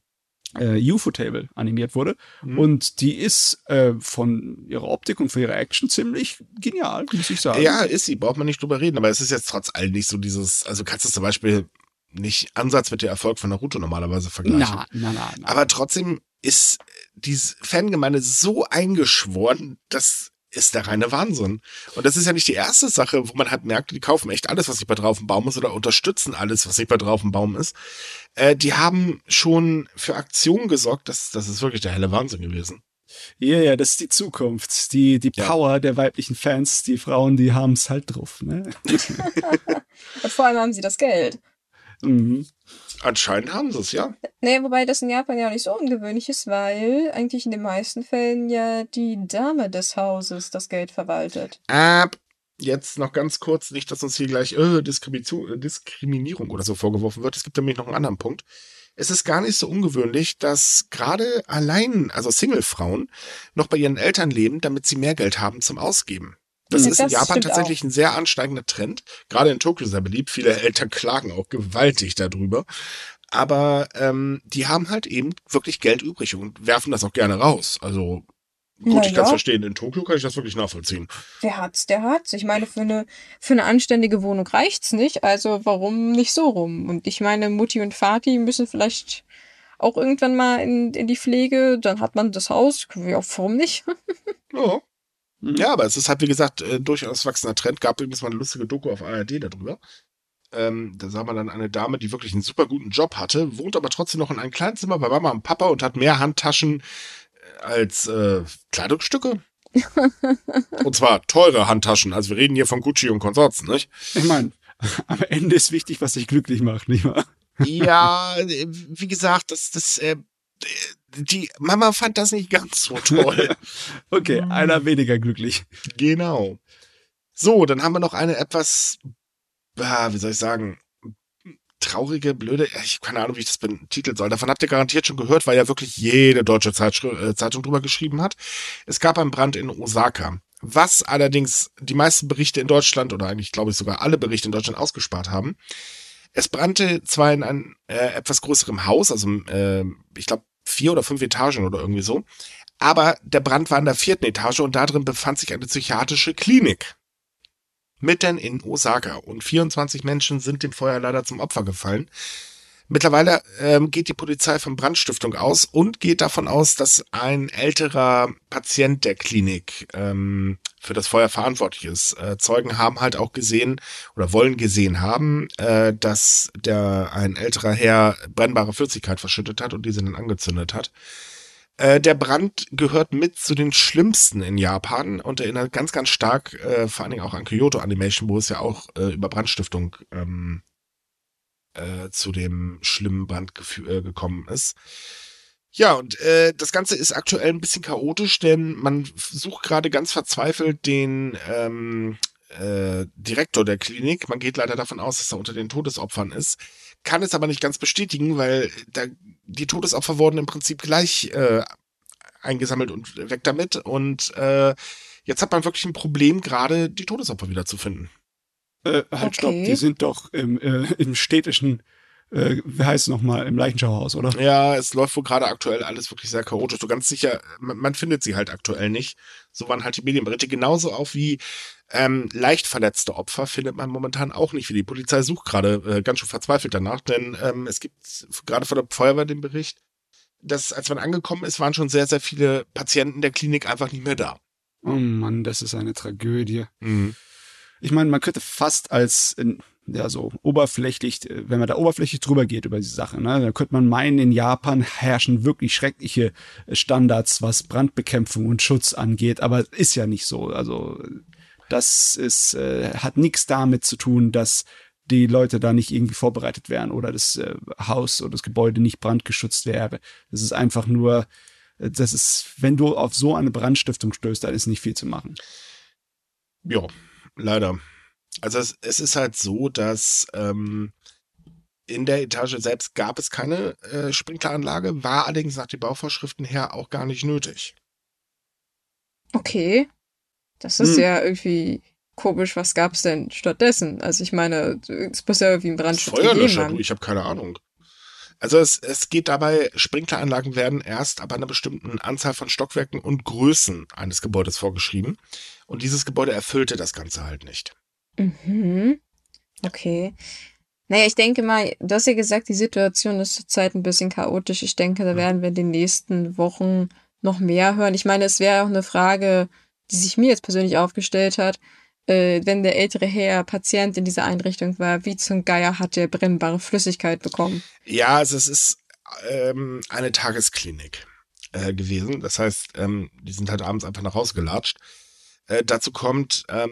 äh, UFO-Table animiert wurde. Mhm. Und die ist äh, von ihrer Optik und von ihrer Action ziemlich genial, muss ich sagen. Ja, ist sie, braucht man nicht drüber reden, aber es ist jetzt trotz allem nicht so dieses, also kannst du zum Beispiel nicht Ansatz mit der Erfolg von Naruto normalerweise vergleichen. Na, na, na, na. Aber trotzdem ist diese Fangemeinde so eingeschworen, das ist der reine Wahnsinn. Und das ist ja nicht die erste Sache, wo man halt merkt, die kaufen echt alles, was nicht bei drauf im Baum ist oder unterstützen alles, was nicht bei drauf im Baum ist. Äh, die haben schon für Aktionen gesorgt, das, das ist wirklich der helle Wahnsinn gewesen. Ja, ja, das ist die Zukunft. Die, die Power ja. der weiblichen Fans, die Frauen, die haben es halt drauf. Ne? Und vor allem haben sie das Geld. Mhm. Anscheinend haben sie es, ja. Nee, wobei das in Japan ja auch nicht so ungewöhnlich ist, weil eigentlich in den meisten Fällen ja die Dame des Hauses das Geld verwaltet. Ab. Jetzt noch ganz kurz, nicht, dass uns hier gleich äh, Diskriminierung oder so vorgeworfen wird. Es gibt nämlich noch einen anderen Punkt. Es ist gar nicht so ungewöhnlich, dass gerade allein, also Single-Frauen, noch bei ihren Eltern leben, damit sie mehr Geld haben zum Ausgeben. Das ja, ist in Japan tatsächlich auch. ein sehr ansteigender Trend. Gerade in Tokio sehr beliebt. Viele Eltern klagen auch gewaltig darüber. Aber ähm, die haben halt eben wirklich Geld übrig und werfen das auch gerne raus. Also Gut, Na ich kann es verstehen. In Tokio kann ich das wirklich nachvollziehen. Der hat's, der hat's. Ich meine, für eine, für eine anständige Wohnung reicht's nicht. Also warum nicht so rum? Und ich meine, Mutti und Vati müssen vielleicht auch irgendwann mal in, in die Pflege. Dann hat man das Haus. Ja, warum nicht? ja. Mhm. Ja, aber es ist halt, wie gesagt, äh, durchaus wachsender Trend. Gab übrigens mal eine lustige Doku auf ARD darüber. Ähm, da sah man dann eine Dame, die wirklich einen super guten Job hatte, wohnt aber trotzdem noch in einem kleinen Zimmer bei Mama und Papa und hat mehr Handtaschen äh, als äh, Kleidungsstücke. und zwar teure Handtaschen. Also wir reden hier von Gucci und Konsorten, nicht? Ich meine, am Ende ist wichtig, was dich glücklich macht, nicht wahr? Ja, wie gesagt, das, das, äh, die Mama fand das nicht ganz so toll. okay, einer weniger glücklich. Genau. So, dann haben wir noch eine etwas, wie soll ich sagen, traurige, blöde, ich keine Ahnung, wie ich das betiteln soll. Davon habt ihr garantiert schon gehört, weil ja wirklich jede deutsche Zeitschrift, äh, Zeitung drüber geschrieben hat. Es gab einen Brand in Osaka. Was allerdings die meisten Berichte in Deutschland oder eigentlich glaube ich sogar alle Berichte in Deutschland ausgespart haben. Es brannte zwar in einem äh, etwas größerem Haus, also äh, ich glaube vier oder fünf Etagen oder irgendwie so, aber der Brand war in der vierten Etage und da drin befand sich eine psychiatrische Klinik mitten in Osaka. Und 24 Menschen sind dem Feuer leider zum Opfer gefallen. Mittlerweile ähm, geht die Polizei von Brandstiftung aus und geht davon aus, dass ein älterer Patient der Klinik ähm, für das Feuer verantwortlich ist. Äh, Zeugen haben halt auch gesehen oder wollen gesehen haben, äh, dass der ein älterer Herr brennbare Flüssigkeit verschüttet hat und diese dann angezündet hat. Äh, der Brand gehört mit zu den schlimmsten in Japan und erinnert ganz, ganz stark äh, vor allen Dingen auch an Kyoto Animation, wo es ja auch äh, über Brandstiftung ähm, äh, zu dem schlimmen Brand äh, gekommen ist. Ja, und äh, das Ganze ist aktuell ein bisschen chaotisch, denn man sucht gerade ganz verzweifelt den ähm, äh, Direktor der Klinik. Man geht leider davon aus, dass er unter den Todesopfern ist kann es aber nicht ganz bestätigen, weil da, die Todesopfer wurden im Prinzip gleich äh, eingesammelt und weg damit. Und äh, jetzt hat man wirklich ein Problem, gerade die Todesopfer wiederzufinden. Äh, halt, okay. stopp, die sind doch im, äh, im städtischen äh, wie heißt es nochmal, im Leichenschauhaus, oder? Ja, es läuft wohl gerade aktuell alles wirklich sehr chaotisch. So ganz sicher, man, man, findet sie halt aktuell nicht. So waren halt die Medienberichte. Genauso auch wie ähm, leicht verletzte Opfer findet man momentan auch nicht. Wie die Polizei sucht gerade äh, ganz schön verzweifelt danach, denn ähm, es gibt gerade von der Feuerwehr den Bericht, dass als man angekommen ist, waren schon sehr, sehr viele Patienten der Klinik einfach nicht mehr da. Oh Mann, das ist eine Tragödie. Mhm. Ich meine, man könnte fast als ja so oberflächlich, äh, wenn man da oberflächlich drüber geht über diese Sache, ne, dann könnte man meinen, in Japan herrschen wirklich schreckliche Standards, was Brandbekämpfung und Schutz angeht, aber ist ja nicht so. Also das ist, äh, hat nichts damit zu tun, dass die Leute da nicht irgendwie vorbereitet wären oder das äh, Haus oder das Gebäude nicht brandgeschützt wäre. Das ist einfach nur, äh, das ist, wenn du auf so eine Brandstiftung stößt, dann ist nicht viel zu machen. Ja, leider. Also es, es ist halt so, dass ähm, in der Etage selbst gab es keine äh, Sprinkleranlage, war allerdings nach den Bauvorschriften her auch gar nicht nötig. Okay. Das ist hm. ja irgendwie komisch. Was gab es denn stattdessen? Also ich meine, es muss ja irgendwie ein Brandschutz Feuerlöscher, du, ich habe keine Ahnung. Also es, es geht dabei, Sprinkleranlagen werden erst ab einer bestimmten Anzahl von Stockwerken und Größen eines Gebäudes vorgeschrieben. Und dieses Gebäude erfüllte das Ganze halt nicht. Mhm. Okay. Naja, ich denke mal, du hast ja gesagt, die Situation ist zurzeit ein bisschen chaotisch. Ich denke, da werden wir in den nächsten Wochen noch mehr hören. Ich meine, es wäre auch eine Frage, die sich mir jetzt persönlich aufgestellt hat. Äh, wenn der ältere Herr Patient in dieser Einrichtung war, wie zum Geier hat der brennbare Flüssigkeit bekommen? Ja, also es ist ähm, eine Tagesklinik äh, gewesen. Das heißt, ähm, die sind halt abends einfach nach Hause gelatscht. Äh, dazu kommt, ähm,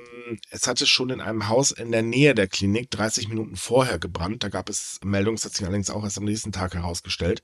es hatte schon in einem Haus in der Nähe der Klinik 30 Minuten vorher gebrannt. Da gab es Meldungen, das hat sich allerdings auch erst am nächsten Tag herausgestellt.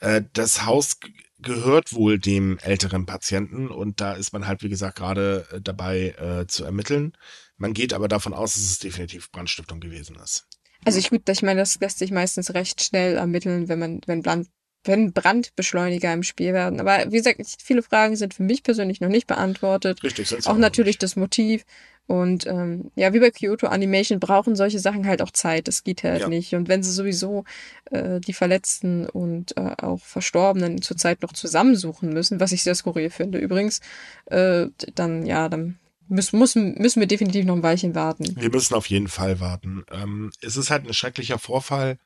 Äh, das Haus gehört wohl dem älteren Patienten und da ist man halt, wie gesagt, gerade äh, dabei äh, zu ermitteln. Man geht aber davon aus, dass es definitiv Brandstiftung gewesen ist. Also ich gut, ich meine, das lässt sich meistens recht schnell ermitteln, wenn man, wenn Brand, wenn Brandbeschleuniger im Spiel werden. Aber wie gesagt, viele Fragen sind für mich persönlich noch nicht beantwortet. Richtig, auch, auch natürlich nicht. das Motiv. Und ähm, ja, wie bei Kyoto Animation brauchen solche Sachen halt auch Zeit. Das geht halt ja. nicht. Und wenn sie sowieso äh, die Verletzten und äh, auch Verstorbenen zurzeit noch zusammensuchen müssen, was ich sehr skurril finde übrigens, äh, dann ja, dann müssen, müssen, müssen wir definitiv noch ein Weilchen warten. Wir müssen auf jeden Fall warten. Ähm, es ist halt ein schrecklicher Vorfall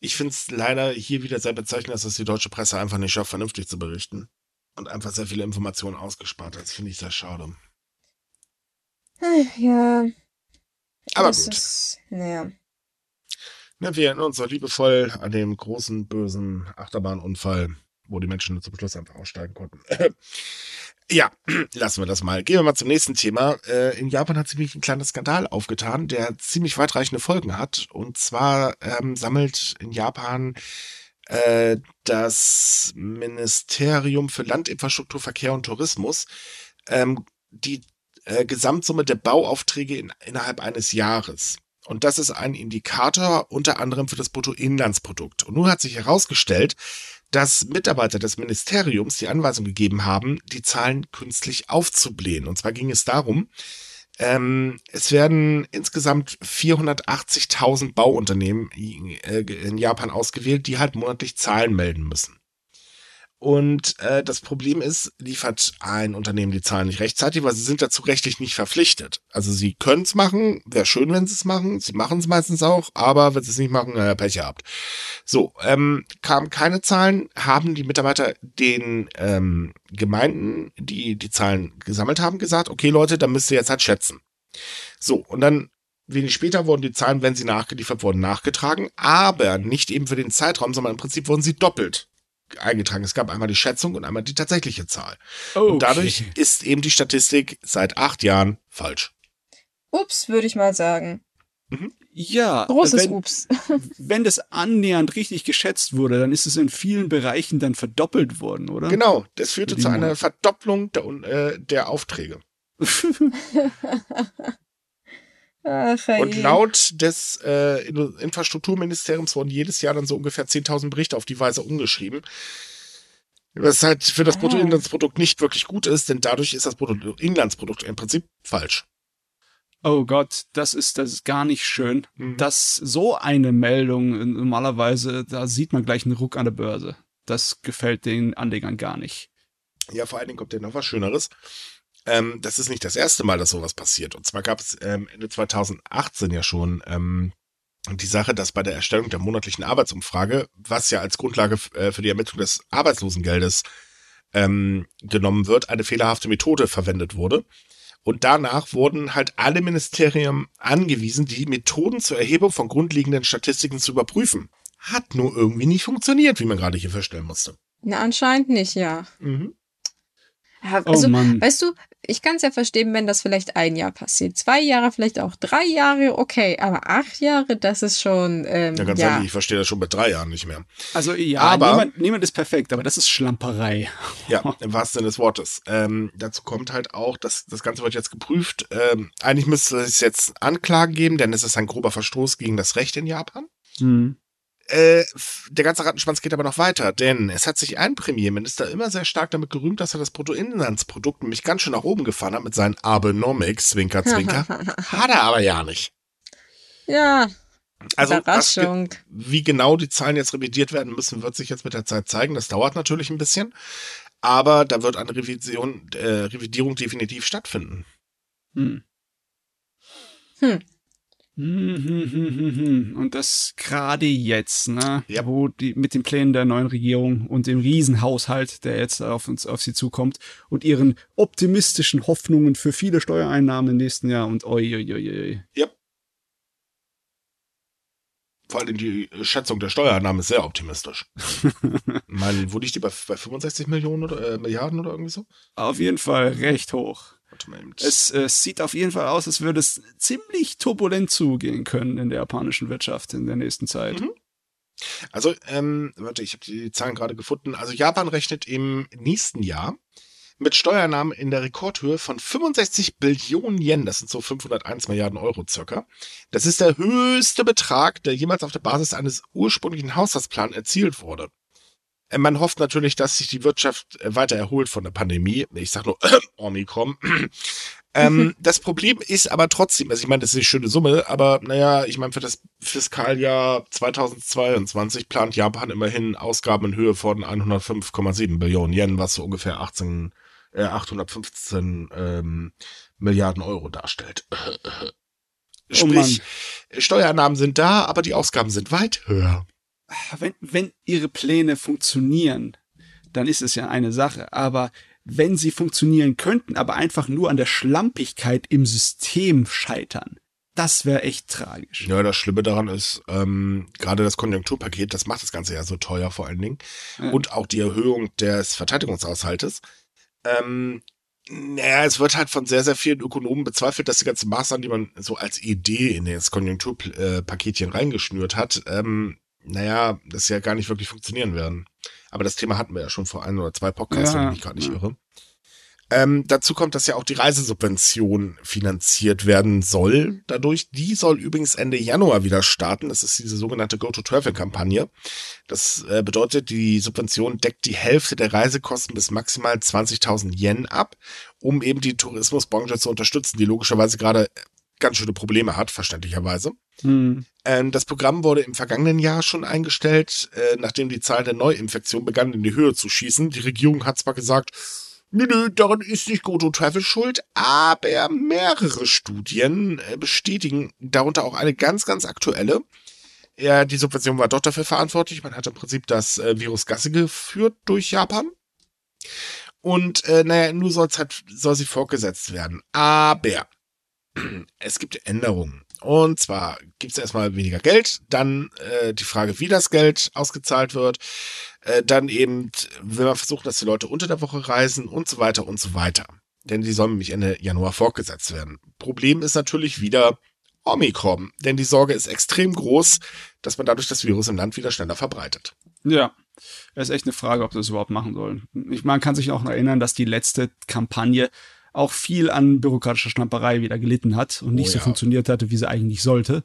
ich finde es leider hier wieder sehr bezeichnend, dass es die deutsche Presse einfach nicht schafft, vernünftig zu berichten. Und einfach sehr viele Informationen ausgespart hat. Das finde ich sehr schade. Ja. Aber das gut. Ist, naja. Ja, wir erinnern uns doch liebevoll an den großen, bösen Achterbahnunfall, wo die Menschen zum Schluss einfach aussteigen konnten. Ja, lassen wir das mal. Gehen wir mal zum nächsten Thema. Äh, in Japan hat sich ein kleiner Skandal aufgetan, der ziemlich weitreichende Folgen hat. Und zwar ähm, sammelt in Japan äh, das Ministerium für Landinfrastruktur, Verkehr und Tourismus ähm, die äh, Gesamtsumme der Bauaufträge in, innerhalb eines Jahres. Und das ist ein Indikator unter anderem für das Bruttoinlandsprodukt. Und nun hat sich herausgestellt, dass Mitarbeiter des Ministeriums die Anweisung gegeben haben, die Zahlen künstlich aufzublähen. Und zwar ging es darum, ähm, es werden insgesamt 480.000 Bauunternehmen äh, in Japan ausgewählt, die halt monatlich Zahlen melden müssen. Und äh, das Problem ist, liefert ein Unternehmen die Zahlen nicht rechtzeitig, weil sie sind dazu rechtlich nicht verpflichtet. Also sie können es machen, wäre schön, wenn sie es machen. Sie machen es meistens auch, aber wenn sie es nicht machen, äh, Pech gehabt. So, ähm, kamen keine Zahlen, haben die Mitarbeiter den ähm, Gemeinden, die die Zahlen gesammelt haben, gesagt, okay Leute, dann müsst ihr jetzt halt schätzen. So, und dann wenig später wurden die Zahlen, wenn sie nachgeliefert wurden, nachgetragen, aber nicht eben für den Zeitraum, sondern im Prinzip wurden sie doppelt eingetragen. Es gab einmal die Schätzung und einmal die tatsächliche Zahl. Okay. Und dadurch ist eben die Statistik seit acht Jahren falsch. Ups, würde ich mal sagen. Mhm. Ja. Großes wenn, Ups. wenn das annähernd richtig geschätzt wurde, dann ist es in vielen Bereichen dann verdoppelt worden, oder? Genau, das führte zu einer Verdopplung der, äh, der Aufträge. Ach, und laut des äh, Infrastrukturministeriums wurden jedes Jahr dann so ungefähr 10.000 Berichte auf die Weise umgeschrieben. Was halt für das ah. Bruttoinlandsprodukt nicht wirklich gut ist, denn dadurch ist das Bruttoinlandsprodukt im Prinzip falsch. Oh Gott, das ist, das ist gar nicht schön. Mhm. Dass so eine Meldung normalerweise, da sieht man gleich einen Ruck an der Börse. Das gefällt den Anlegern gar nicht. Ja, vor allen Dingen kommt ja noch was Schöneres. Ähm, das ist nicht das erste Mal, dass sowas passiert. Und zwar gab es ähm, Ende 2018 ja schon ähm, die Sache, dass bei der Erstellung der monatlichen Arbeitsumfrage, was ja als Grundlage äh, für die Ermittlung des Arbeitslosengeldes ähm, genommen wird, eine fehlerhafte Methode verwendet wurde. Und danach wurden halt alle Ministerien angewiesen, die Methoden zur Erhebung von grundlegenden Statistiken zu überprüfen. Hat nur irgendwie nicht funktioniert, wie man gerade hier feststellen musste. Na, anscheinend nicht, ja. Mhm. Ja, oh also, oh Mann. weißt du, ich kann es ja verstehen, wenn das vielleicht ein Jahr passiert. Zwei Jahre, vielleicht auch drei Jahre, okay. Aber acht Jahre, das ist schon. Ähm, ja, ganz ja. ehrlich, ich verstehe das schon bei drei Jahren nicht mehr. Also ja, aber, niemand, niemand ist perfekt, aber das ist Schlamperei. Ja, im wahrsten Sinne des Wortes. Ähm, dazu kommt halt auch, dass das Ganze wird jetzt geprüft. Ähm, eigentlich müsste es jetzt Anklagen geben, denn es ist ein grober Verstoß gegen das Recht in Japan. Hm. Äh, der ganze Rattenschwanz geht aber noch weiter, denn es hat sich ein Premierminister immer sehr stark damit gerühmt, dass er das Bruttoinlandsprodukt nämlich ganz schön nach oben gefahren hat mit seinen Abenomics, Zwinker, Zwinker. hat er aber ja nicht. Ja. Also, was, wie genau die Zahlen jetzt revidiert werden müssen, wird sich jetzt mit der Zeit zeigen. Das dauert natürlich ein bisschen. Aber da wird eine Revision, äh, Revidierung definitiv stattfinden. Hm. Hm. Und das gerade jetzt, ne? Ja. Wo die mit den Plänen der neuen Regierung und dem Riesenhaushalt, der jetzt auf uns, auf sie zukommt und ihren optimistischen Hoffnungen für viele Steuereinnahmen im nächsten Jahr und oi, oi, oi, oi. Ja. Vor allem die Schätzung der Steuereinnahmen ist sehr optimistisch. ich meine, wo liegt die bei, bei 65 Millionen oder äh, Milliarden oder irgendwie so? Auf jeden Fall recht hoch. Es äh, sieht auf jeden Fall aus, als würde es ziemlich turbulent zugehen können in der japanischen Wirtschaft in der nächsten Zeit. Mhm. Also, ähm, warte, ich habe die Zahlen gerade gefunden. Also Japan rechnet im nächsten Jahr mit Steuernahmen in der Rekordhöhe von 65 Billionen Yen, das sind so 501 Milliarden Euro circa. Das ist der höchste Betrag, der jemals auf der Basis eines ursprünglichen Haushaltsplans erzielt wurde. Man hofft natürlich, dass sich die Wirtschaft äh, weiter erholt von der Pandemie. Ich sage nur Omikron. ähm, das Problem ist aber trotzdem, also ich meine, das ist eine schöne Summe, aber naja, ich meine, für das Fiskaljahr 2022 plant Japan immerhin Ausgaben in Höhe von 105,7 Billionen Yen, was so ungefähr 18, äh, 815 ähm, Milliarden Euro darstellt. Oh Sprich, oh Steuereinnahmen sind da, aber die Ausgaben sind weit höher wenn, wenn ihre Pläne funktionieren, dann ist es ja eine Sache. Aber wenn sie funktionieren könnten, aber einfach nur an der Schlampigkeit im System scheitern, das wäre echt tragisch. Ja, das Schlimme daran ist, ähm, gerade das Konjunkturpaket, das macht das Ganze ja so teuer vor allen Dingen. Ja. Und auch die Erhöhung des Verteidigungshaushaltes. Ähm, Naja, es wird halt von sehr, sehr vielen Ökonomen bezweifelt, dass die ganzen Maßnahmen, die man so als Idee in das Konjunkturpaketchen reingeschnürt hat, ähm, naja, das ja gar nicht wirklich funktionieren werden. Aber das Thema hatten wir ja schon vor ein oder zwei Podcasts, ja, wenn ich mich gerade nicht ja. irre. Ähm, dazu kommt, dass ja auch die Reisesubvention finanziert werden soll. Dadurch, die soll übrigens Ende Januar wieder starten. Das ist diese sogenannte Go-to-Travel-Kampagne. Das äh, bedeutet, die Subvention deckt die Hälfte der Reisekosten bis maximal 20.000 Yen ab, um eben die Tourismusbranche zu unterstützen, die logischerweise gerade ganz schöne Probleme hat, verständlicherweise. Hm. Ähm, das Programm wurde im vergangenen Jahr schon eingestellt, äh, nachdem die Zahl der Neuinfektionen begann in die Höhe zu schießen. Die Regierung hat zwar gesagt, Nö, nö, daran ist nicht Goto Travel schuld, aber mehrere Studien äh, bestätigen, darunter auch eine ganz, ganz aktuelle. Ja, die Subvention war doch dafür verantwortlich. Man hat im Prinzip das äh, Virus Gasse geführt durch Japan. Und äh, naja, nur soll's halt, soll sie fortgesetzt werden. Aber es gibt Änderungen. Und zwar gibt es erstmal weniger Geld, dann äh, die Frage, wie das Geld ausgezahlt wird, äh, dann eben will man versuchen, dass die Leute unter der Woche reisen und so weiter und so weiter. Denn die sollen nämlich Ende Januar fortgesetzt werden. Problem ist natürlich wieder Omikron, denn die Sorge ist extrem groß, dass man dadurch das Virus im Land wieder schneller verbreitet. Ja, es ist echt eine Frage, ob das überhaupt machen sollen. Ich, man kann sich auch noch erinnern, dass die letzte Kampagne auch viel an bürokratischer Schlamperei wieder gelitten hat und nicht oh, so funktioniert hatte, wie sie eigentlich sollte.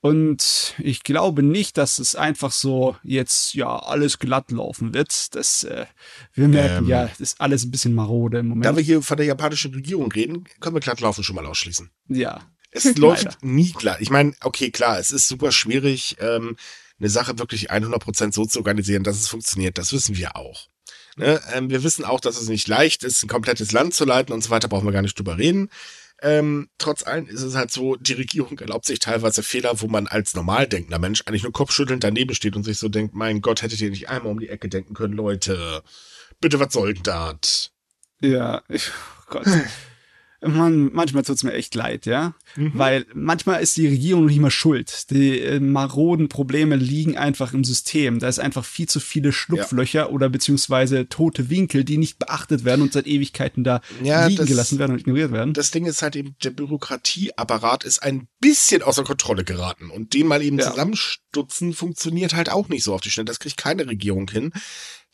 Und ich glaube nicht, dass es einfach so jetzt ja alles glatt laufen wird. Das äh, wir merken ähm, ja, das ist alles ein bisschen marode im Moment. Da wir hier von der japanischen Regierung reden, können wir glatt laufen schon mal ausschließen. Ja. Es läuft nie glatt. Ich meine, okay, klar, es ist super schwierig, ähm, eine Sache wirklich 100% so zu organisieren, dass es funktioniert. Das wissen wir auch. Ne? Ähm, wir wissen auch, dass es nicht leicht ist, ein komplettes Land zu leiten und so weiter, brauchen wir gar nicht drüber reden. Ähm, trotz allem ist es halt so, die Regierung erlaubt sich teilweise Fehler, wo man als normal denkender Mensch eigentlich nur kopfschüttelnd daneben steht und sich so denkt, mein Gott, hättet ihr nicht einmal um die Ecke denken können, Leute. Bitte, was soll denn das? Ja, ich, oh Gott. Man, manchmal tut's mir echt leid, ja. Mhm. Weil manchmal ist die Regierung nicht mal schuld. Die äh, maroden Probleme liegen einfach im System. Da ist einfach viel zu viele Schlupflöcher ja. oder beziehungsweise tote Winkel, die nicht beachtet werden und seit Ewigkeiten da ja, liegen das, gelassen werden und ignoriert werden. Das Ding ist halt eben, der Bürokratieapparat ist ein bisschen außer Kontrolle geraten. Und den mal eben ja. zusammenstutzen funktioniert halt auch nicht so auf die Schnelle. Das kriegt keine Regierung hin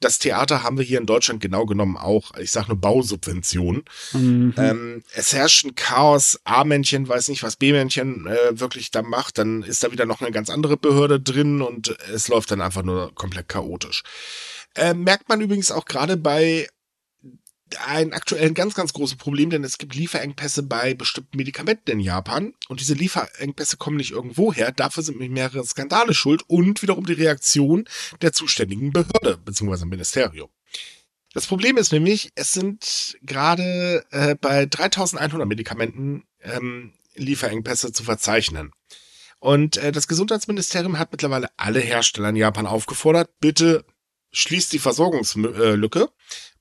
das Theater haben wir hier in Deutschland genau genommen auch, ich sage nur Bausubvention. Mhm. Ähm, es herrscht ein Chaos, A-Männchen weiß nicht, was B-Männchen äh, wirklich da macht, dann ist da wieder noch eine ganz andere Behörde drin und es läuft dann einfach nur komplett chaotisch. Äh, merkt man übrigens auch gerade bei ein aktuell ein ganz, ganz großes Problem, denn es gibt Lieferengpässe bei bestimmten Medikamenten in Japan. Und diese Lieferengpässe kommen nicht irgendwo her. Dafür sind mehrere Skandale schuld und wiederum die Reaktion der zuständigen Behörde bzw. Ministerium. Das Problem ist nämlich, es sind gerade äh, bei 3100 Medikamenten ähm, Lieferengpässe zu verzeichnen. Und äh, das Gesundheitsministerium hat mittlerweile alle Hersteller in Japan aufgefordert, bitte schließt die Versorgungslücke.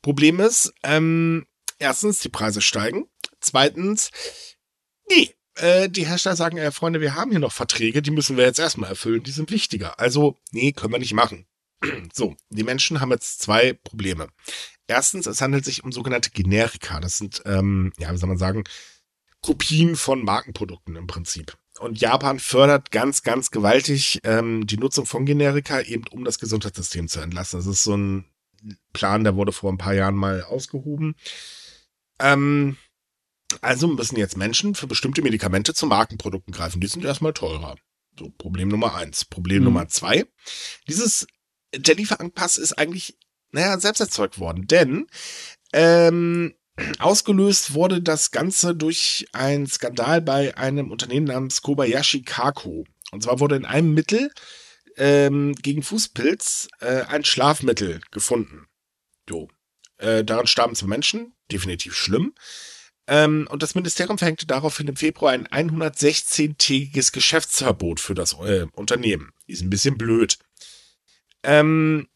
Problem ist, ähm, erstens, die Preise steigen. Zweitens, nee, äh, die Hersteller sagen, äh, Freunde, wir haben hier noch Verträge, die müssen wir jetzt erstmal erfüllen, die sind wichtiger. Also, nee, können wir nicht machen. so, die Menschen haben jetzt zwei Probleme. Erstens, es handelt sich um sogenannte Generika. Das sind, ähm, ja, wie soll man sagen, Kopien von Markenprodukten im Prinzip. Und Japan fördert ganz, ganz gewaltig ähm, die Nutzung von Generika, eben um das Gesundheitssystem zu entlasten. Das ist so ein Plan, der wurde vor ein paar Jahren mal ausgehoben. Ähm, also müssen jetzt Menschen für bestimmte Medikamente zu Markenprodukten greifen. Die sind erstmal teurer. So, Problem Nummer eins. Problem mhm. Nummer zwei. Dieses, der Lieferengpass ist eigentlich, naja, selbst erzeugt worden, denn ähm, Ausgelöst wurde das Ganze durch einen Skandal bei einem Unternehmen namens Kobayashi Kako. Und zwar wurde in einem Mittel ähm, gegen Fußpilz äh, ein Schlafmittel gefunden. Jo. Äh, daran starben zwei Menschen, definitiv schlimm. Ähm, und das Ministerium verhängte daraufhin im Februar ein 116-tägiges Geschäftsverbot für das äh, Unternehmen. Ist ein bisschen blöd. Ähm,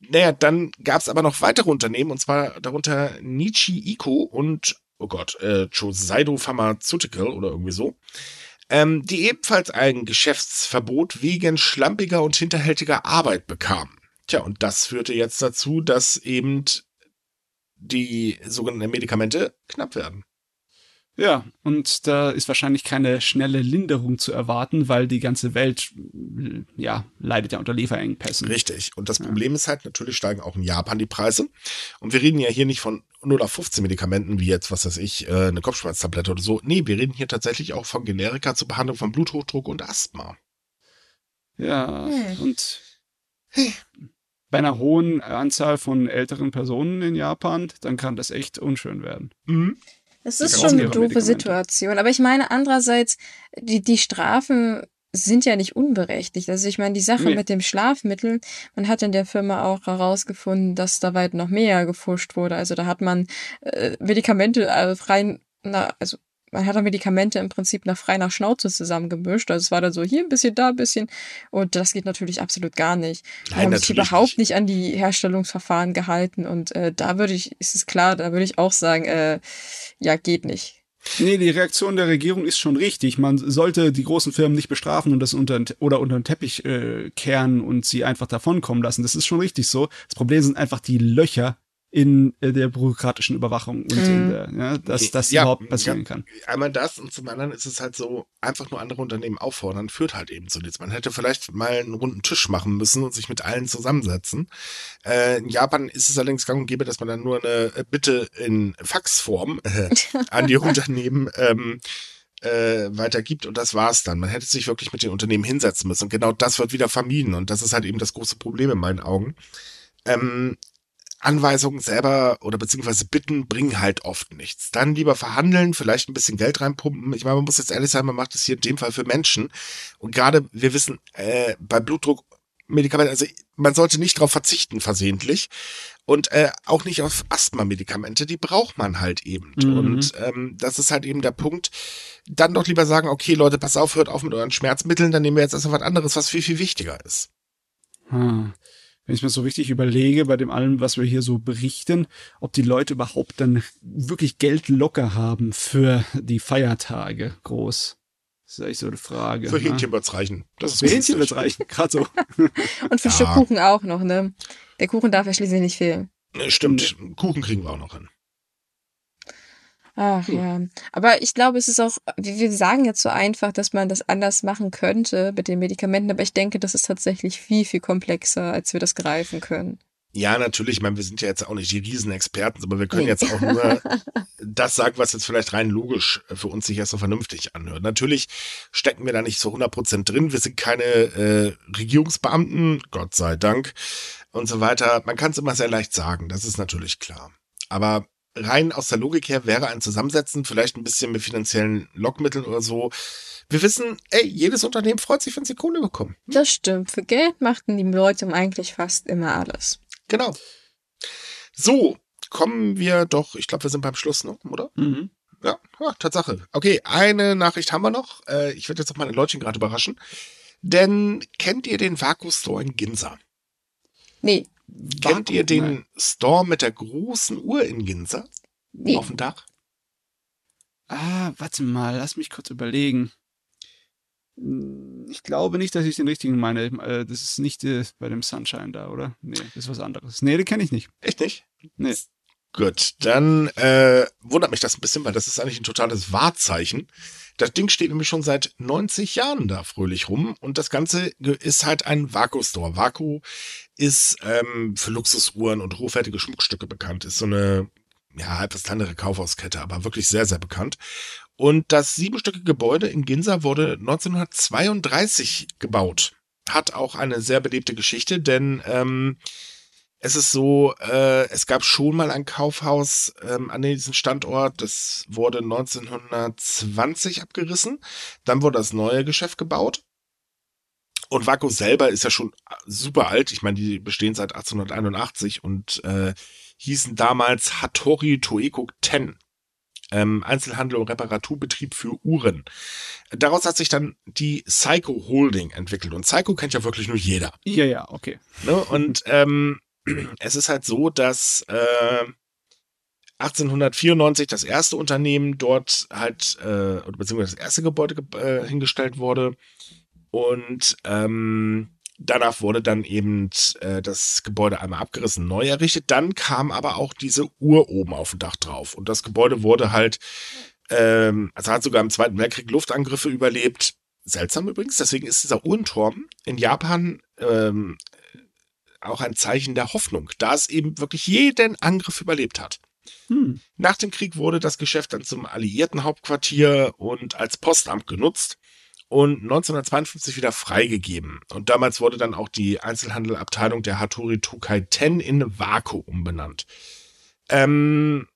naja, dann gab es aber noch weitere Unternehmen, und zwar darunter Nichi Iko und, oh Gott, äh, Chosaido Pharmaceutical oder irgendwie so, ähm, die ebenfalls ein Geschäftsverbot wegen schlampiger und hinterhältiger Arbeit bekamen. Tja, und das führte jetzt dazu, dass eben die sogenannten Medikamente knapp werden. Ja, und da ist wahrscheinlich keine schnelle Linderung zu erwarten, weil die ganze Welt, ja, leidet ja unter Lieferengpässen. Richtig. Und das Problem ist halt, natürlich steigen auch in Japan die Preise. Und wir reden ja hier nicht von 0 auf 15 Medikamenten, wie jetzt, was weiß ich, äh, eine Kopfschmerztablette oder so. Nee, wir reden hier tatsächlich auch von Generika zur Behandlung von Bluthochdruck und Asthma. Ja, hm. und bei einer hohen Anzahl von älteren Personen in Japan, dann kann das echt unschön werden. Mhm. Es ist schon eine doofe Situation. Aber ich meine, andererseits, die, die Strafen sind ja nicht unberechtigt. Also ich meine, die Sache nee. mit dem Schlafmittel, man hat in der Firma auch herausgefunden, dass da weit noch mehr gefuscht wurde. Also da hat man äh, Medikamente äh, frei, na, also man hat dann Medikamente im Prinzip nach frei nach Schnauze zusammengemischt. Also es war dann so hier ein bisschen, da ein bisschen. Und das geht natürlich absolut gar nicht. Die haben sich überhaupt nicht. nicht. an die Herstellungsverfahren gehalten. Und äh, da würde ich, ist es klar, da würde ich auch sagen, äh, ja, geht nicht. Nee, die Reaktion der Regierung ist schon richtig. Man sollte die großen Firmen nicht bestrafen und das unter oder unter den Teppich äh, kehren und sie einfach davonkommen lassen. Das ist schon richtig so. Das Problem sind einfach die Löcher, in äh, der bürokratischen Überwachung und mhm. in der, ja, dass das ja, überhaupt passieren ja, kann. Einmal das und zum anderen ist es halt so, einfach nur andere Unternehmen auffordern, führt halt eben zu nichts. Man hätte vielleicht mal einen runden Tisch machen müssen und sich mit allen zusammensetzen. Äh, in Japan ist es allerdings gang und gäbe, dass man dann nur eine äh, Bitte in Faxform äh, an die Unternehmen ähm, äh, weitergibt und das war's dann. Man hätte sich wirklich mit den Unternehmen hinsetzen müssen und genau das wird wieder vermieden und das ist halt eben das große Problem in meinen Augen. Ähm, Anweisungen selber oder beziehungsweise Bitten bringen halt oft nichts. Dann lieber verhandeln, vielleicht ein bisschen Geld reinpumpen. Ich meine, man muss jetzt ehrlich sein, man macht das hier in dem Fall für Menschen. Und gerade, wir wissen, äh, bei Blutdruck, Medikamente, also man sollte nicht darauf verzichten versehentlich und äh, auch nicht auf Asthma-Medikamente, die braucht man halt eben. Mhm. Und ähm, das ist halt eben der Punkt. Dann doch lieber sagen, okay Leute, pass auf, hört auf mit euren Schmerzmitteln, dann nehmen wir jetzt erstmal was anderes, was viel, viel wichtiger ist. Hm wenn ich mir so richtig überlege, bei dem allem, was wir hier so berichten, ob die Leute überhaupt dann wirklich Geld locker haben für die Feiertage groß. Das ist eigentlich so eine Frage. Für ne? Hähnchen wird's reichen. Das ist für Hähnchen wird's reichen, gerade so. Und für ja. Stück Kuchen auch noch, ne? Der Kuchen darf ja schließlich nicht fehlen. Stimmt, Kuchen kriegen wir auch noch hin. Ach hm. ja. Aber ich glaube, es ist auch, wir sagen jetzt so einfach, dass man das anders machen könnte mit den Medikamenten, aber ich denke, das ist tatsächlich viel, viel komplexer, als wir das greifen können. Ja, natürlich. Ich meine, wir sind ja jetzt auch nicht die Riesenexperten, aber wir können jetzt auch nur das sagen, was jetzt vielleicht rein logisch für uns sich erst so vernünftig anhört. Natürlich stecken wir da nicht so 100% drin. Wir sind keine äh, Regierungsbeamten, Gott sei Dank, und so weiter. Man kann es immer sehr leicht sagen, das ist natürlich klar. Aber rein aus der Logik her wäre ein Zusammensetzen, vielleicht ein bisschen mit finanziellen Lockmitteln oder so. Wir wissen, ey, jedes Unternehmen freut sich, wenn sie Kohle bekommen. Das stimmt. Für Geld machten die Leute eigentlich fast immer alles. Genau. So, kommen wir doch, ich glaube, wir sind beim Schluss, ne? oder? Mhm. Ja, ja, Tatsache. Okay, eine Nachricht haben wir noch. Äh, ich werde jetzt auch meine Leutchen gerade überraschen. Denn kennt ihr den Vaku Store in Ginza? Nee. Kennt ihr den Nein. Store mit der großen Uhr in Ginza? Nee. Auf dem Dach? Ah, warte mal, lass mich kurz überlegen. Ich glaube nicht, dass ich den richtigen meine. Äh, das ist nicht äh, bei dem Sunshine da, oder? Nee, das ist was anderes. Nee, den kenne ich nicht. Echt nicht? Nee. Gut, dann äh, wundert mich das ein bisschen, weil das ist eigentlich ein totales Wahrzeichen. Das Ding steht nämlich schon seit 90 Jahren da fröhlich rum und das Ganze ist halt ein Vaku-Store. Vaku ist ähm, für Luxusuhren und hochwertige Schmuckstücke bekannt. Ist so eine ja, etwas kleinere Kaufhauskette, aber wirklich sehr, sehr bekannt. Und das siebenstöckige Gebäude in Ginza wurde 1932 gebaut. Hat auch eine sehr belebte Geschichte, denn ähm, es ist so, äh, es gab schon mal ein Kaufhaus ähm, an diesem Standort. Das wurde 1920 abgerissen. Dann wurde das neue Geschäft gebaut. Und Vaku selber ist ja schon super alt. Ich meine, die bestehen seit 1881 und äh, hießen damals Hattori Toeko Ten. Ähm, Einzelhandel und Reparaturbetrieb für Uhren. Daraus hat sich dann die Psycho Holding entwickelt. Und Psycho kennt ja wirklich nur jeder. Ja, ja, okay. Ne? Und ähm, es ist halt so, dass äh, 1894 das erste Unternehmen dort halt, äh, beziehungsweise das erste Gebäude äh, hingestellt wurde. Und ähm, Danach wurde dann eben äh, das Gebäude einmal abgerissen, neu errichtet. Dann kam aber auch diese Uhr oben auf dem Dach drauf. Und das Gebäude wurde halt, ähm, also hat sogar im Zweiten Weltkrieg Luftangriffe überlebt. Seltsam übrigens, deswegen ist dieser Uhrenturm in Japan ähm, auch ein Zeichen der Hoffnung, da es eben wirklich jeden Angriff überlebt hat. Hm. Nach dem Krieg wurde das Geschäft dann zum alliierten Hauptquartier und als Postamt genutzt und 1952 wieder freigegeben. Und damals wurde dann auch die Einzelhandelabteilung der Hattori Tokai Ten in Wako umbenannt. Ähm,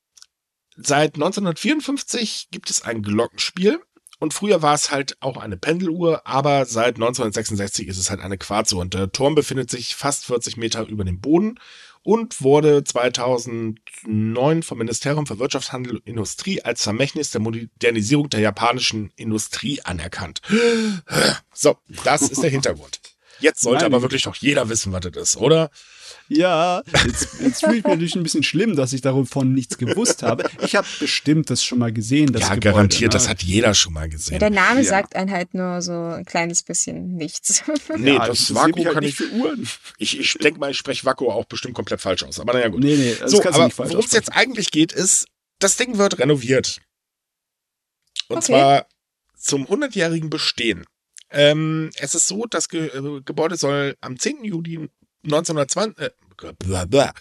seit 1954 gibt es ein Glockenspiel. Und früher war es halt auch eine Pendeluhr, aber seit 1966 ist es halt eine Quarzuhr. Und der Turm befindet sich fast 40 Meter über dem Boden und wurde 2009 vom Ministerium für Wirtschaft, Handel und Industrie als Vermächtnis der Modernisierung der japanischen Industrie anerkannt. So, das ist der Hintergrund. Jetzt sollte Nein. aber wirklich doch jeder wissen, was das ist, oder? Ja, jetzt, jetzt fühle ich mich natürlich ein bisschen schlimm, dass ich davon nichts gewusst habe. Ich habe bestimmt das schon mal gesehen. Das ja, Gebäude, garantiert, ne? das hat jeder schon mal gesehen. Ja, der Name ja. sagt einen halt nur so ein kleines bisschen nichts. Nee, ja, das, das Vakuum halt kann ich für Uhren. Ich, ich denke mal, ich spreche Vakuum auch bestimmt komplett falsch aus. Aber naja, gut. Nee, nee, das so, aber worum es jetzt eigentlich geht, ist, das Ding wird renoviert. Und okay. zwar zum 100-jährigen Bestehen. Ähm, es ist so, das Ge äh, Gebäude soll am 10. Juli 1920, äh, blah.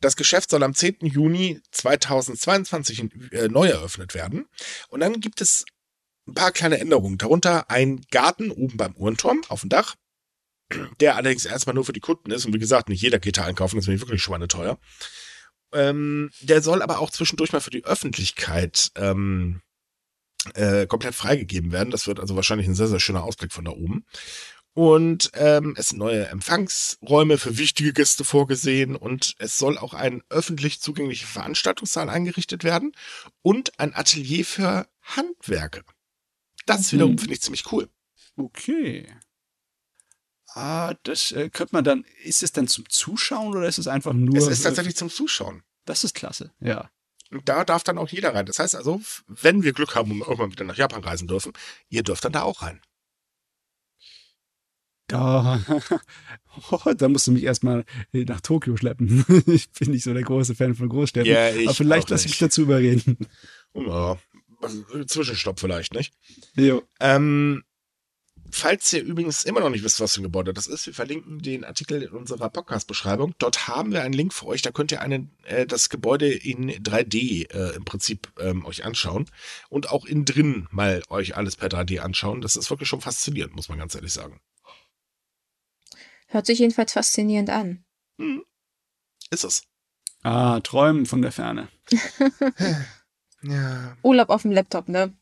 das Geschäft soll am 10. Juni 2022 äh, neu eröffnet werden. Und dann gibt es ein paar kleine Änderungen. Darunter ein Garten oben beim Uhrenturm auf dem Dach, der allerdings erstmal nur für die Kunden ist. Und wie gesagt, nicht jeder geht da einkaufen, das ist wirklich schweineteuer. Ähm, der soll aber auch zwischendurch mal für die Öffentlichkeit ähm, äh, komplett freigegeben werden. Das wird also wahrscheinlich ein sehr, sehr schöner Ausblick von da oben. Und ähm, es sind neue Empfangsräume für wichtige Gäste vorgesehen und es soll auch ein öffentlich zugänglicher Veranstaltungssaal eingerichtet werden und ein Atelier für Handwerke. Das mhm. wiederum finde ich ziemlich cool. Okay. Ah, das äh, könnte man dann, ist es dann zum Zuschauen oder ist es einfach nur? Es ist tatsächlich zum Zuschauen. Das ist klasse, ja. Da darf dann auch jeder rein. Das heißt also, wenn wir Glück haben und irgendwann wieder nach Japan reisen dürfen, ihr dürft dann da auch rein. Da, oh, da musst du mich erstmal nach Tokio schleppen. ich bin nicht so der große Fan von Großstädten. Ja, aber vielleicht lasse ich mich dazu überreden. Ja, Zwischenstopp vielleicht, nicht? Jo. Ähm, Falls ihr übrigens immer noch nicht wisst, was für ein Gebäude das ist, wir verlinken den Artikel in unserer Podcast-Beschreibung. Dort haben wir einen Link für euch, da könnt ihr einen, äh, das Gebäude in 3D äh, im Prinzip ähm, euch anschauen und auch innen drin mal euch alles per 3D anschauen. Das ist wirklich schon faszinierend, muss man ganz ehrlich sagen. Hört sich jedenfalls faszinierend an. Hm. Ist es. Ah, träumen von der Ferne. ja. Urlaub auf dem Laptop, ne?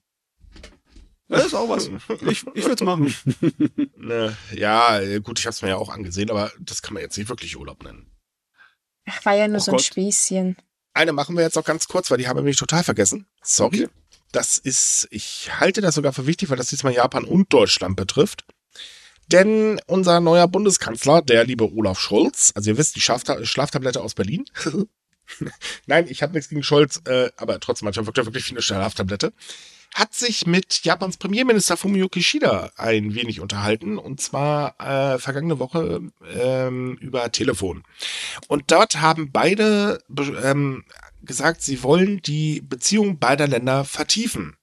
Das ist auch was. Ich, ich würde es machen. Ne, ja, gut, ich habe es mir ja auch angesehen, aber das kann man jetzt nicht wirklich Urlaub nennen. Ach, war ja nur oh so ein Gott. Späßchen. Eine machen wir jetzt noch ganz kurz, weil die haben wir nämlich total vergessen. Sorry. Okay. Das ist, ich halte das sogar für wichtig, weil das diesmal Japan und Deutschland betrifft. Denn unser neuer Bundeskanzler, der liebe Olaf Scholz, also ihr wisst, die Schlaftablette aus Berlin. Nein, ich habe nichts gegen Scholz, äh, aber trotzdem, manchmal wirkt er wirklich wie eine Schlaftablette hat sich mit Japans Premierminister Fumio Kishida ein wenig unterhalten und zwar äh, vergangene Woche ähm, über Telefon. Und dort haben beide ähm, gesagt, sie wollen die Beziehung beider Länder vertiefen.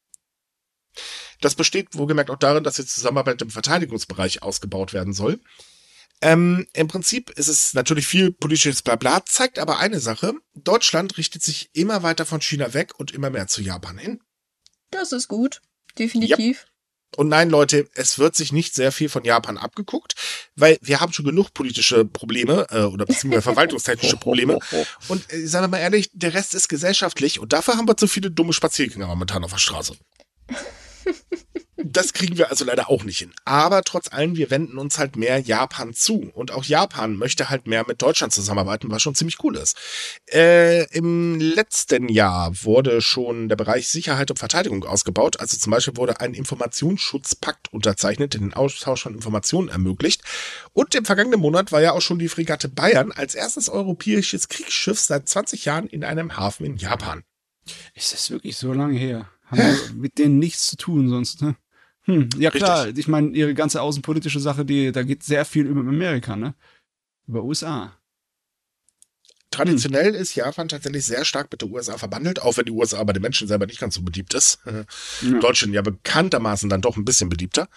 Das besteht wohlgemerkt auch darin, dass die Zusammenarbeit im Verteidigungsbereich ausgebaut werden soll. Ähm, Im Prinzip ist es natürlich viel politisches Blabla, zeigt aber eine Sache. Deutschland richtet sich immer weiter von China weg und immer mehr zu Japan hin. Das ist gut. Definitiv. Ja. Und nein, Leute, es wird sich nicht sehr viel von Japan abgeguckt, weil wir haben schon genug politische Probleme äh, oder beziehungsweise verwaltungstechnische Probleme. Und äh, sagen wir mal ehrlich, der Rest ist gesellschaftlich und dafür haben wir zu viele dumme Spaziergänger momentan auf der Straße. Das kriegen wir also leider auch nicht hin. Aber trotz allem, wir wenden uns halt mehr Japan zu. Und auch Japan möchte halt mehr mit Deutschland zusammenarbeiten, was schon ziemlich cool ist. Äh, Im letzten Jahr wurde schon der Bereich Sicherheit und Verteidigung ausgebaut. Also zum Beispiel wurde ein Informationsschutzpakt unterzeichnet, der den Austausch von Informationen ermöglicht. Und im vergangenen Monat war ja auch schon die Fregatte Bayern als erstes europäisches Kriegsschiff seit 20 Jahren in einem Hafen in Japan. Ist das wirklich so lange her? Haben wir mit denen nichts zu tun sonst, ne? Hm, ja klar, Richtig. ich meine, ihre ganze außenpolitische Sache, die, da geht sehr viel über Amerika, ne? Über USA. Traditionell hm. ist Japan tatsächlich sehr stark mit den USA verbandelt, auch wenn die USA bei den Menschen selber nicht ganz so beliebt ist. Ja. Deutschland ja bekanntermaßen dann doch ein bisschen beliebter.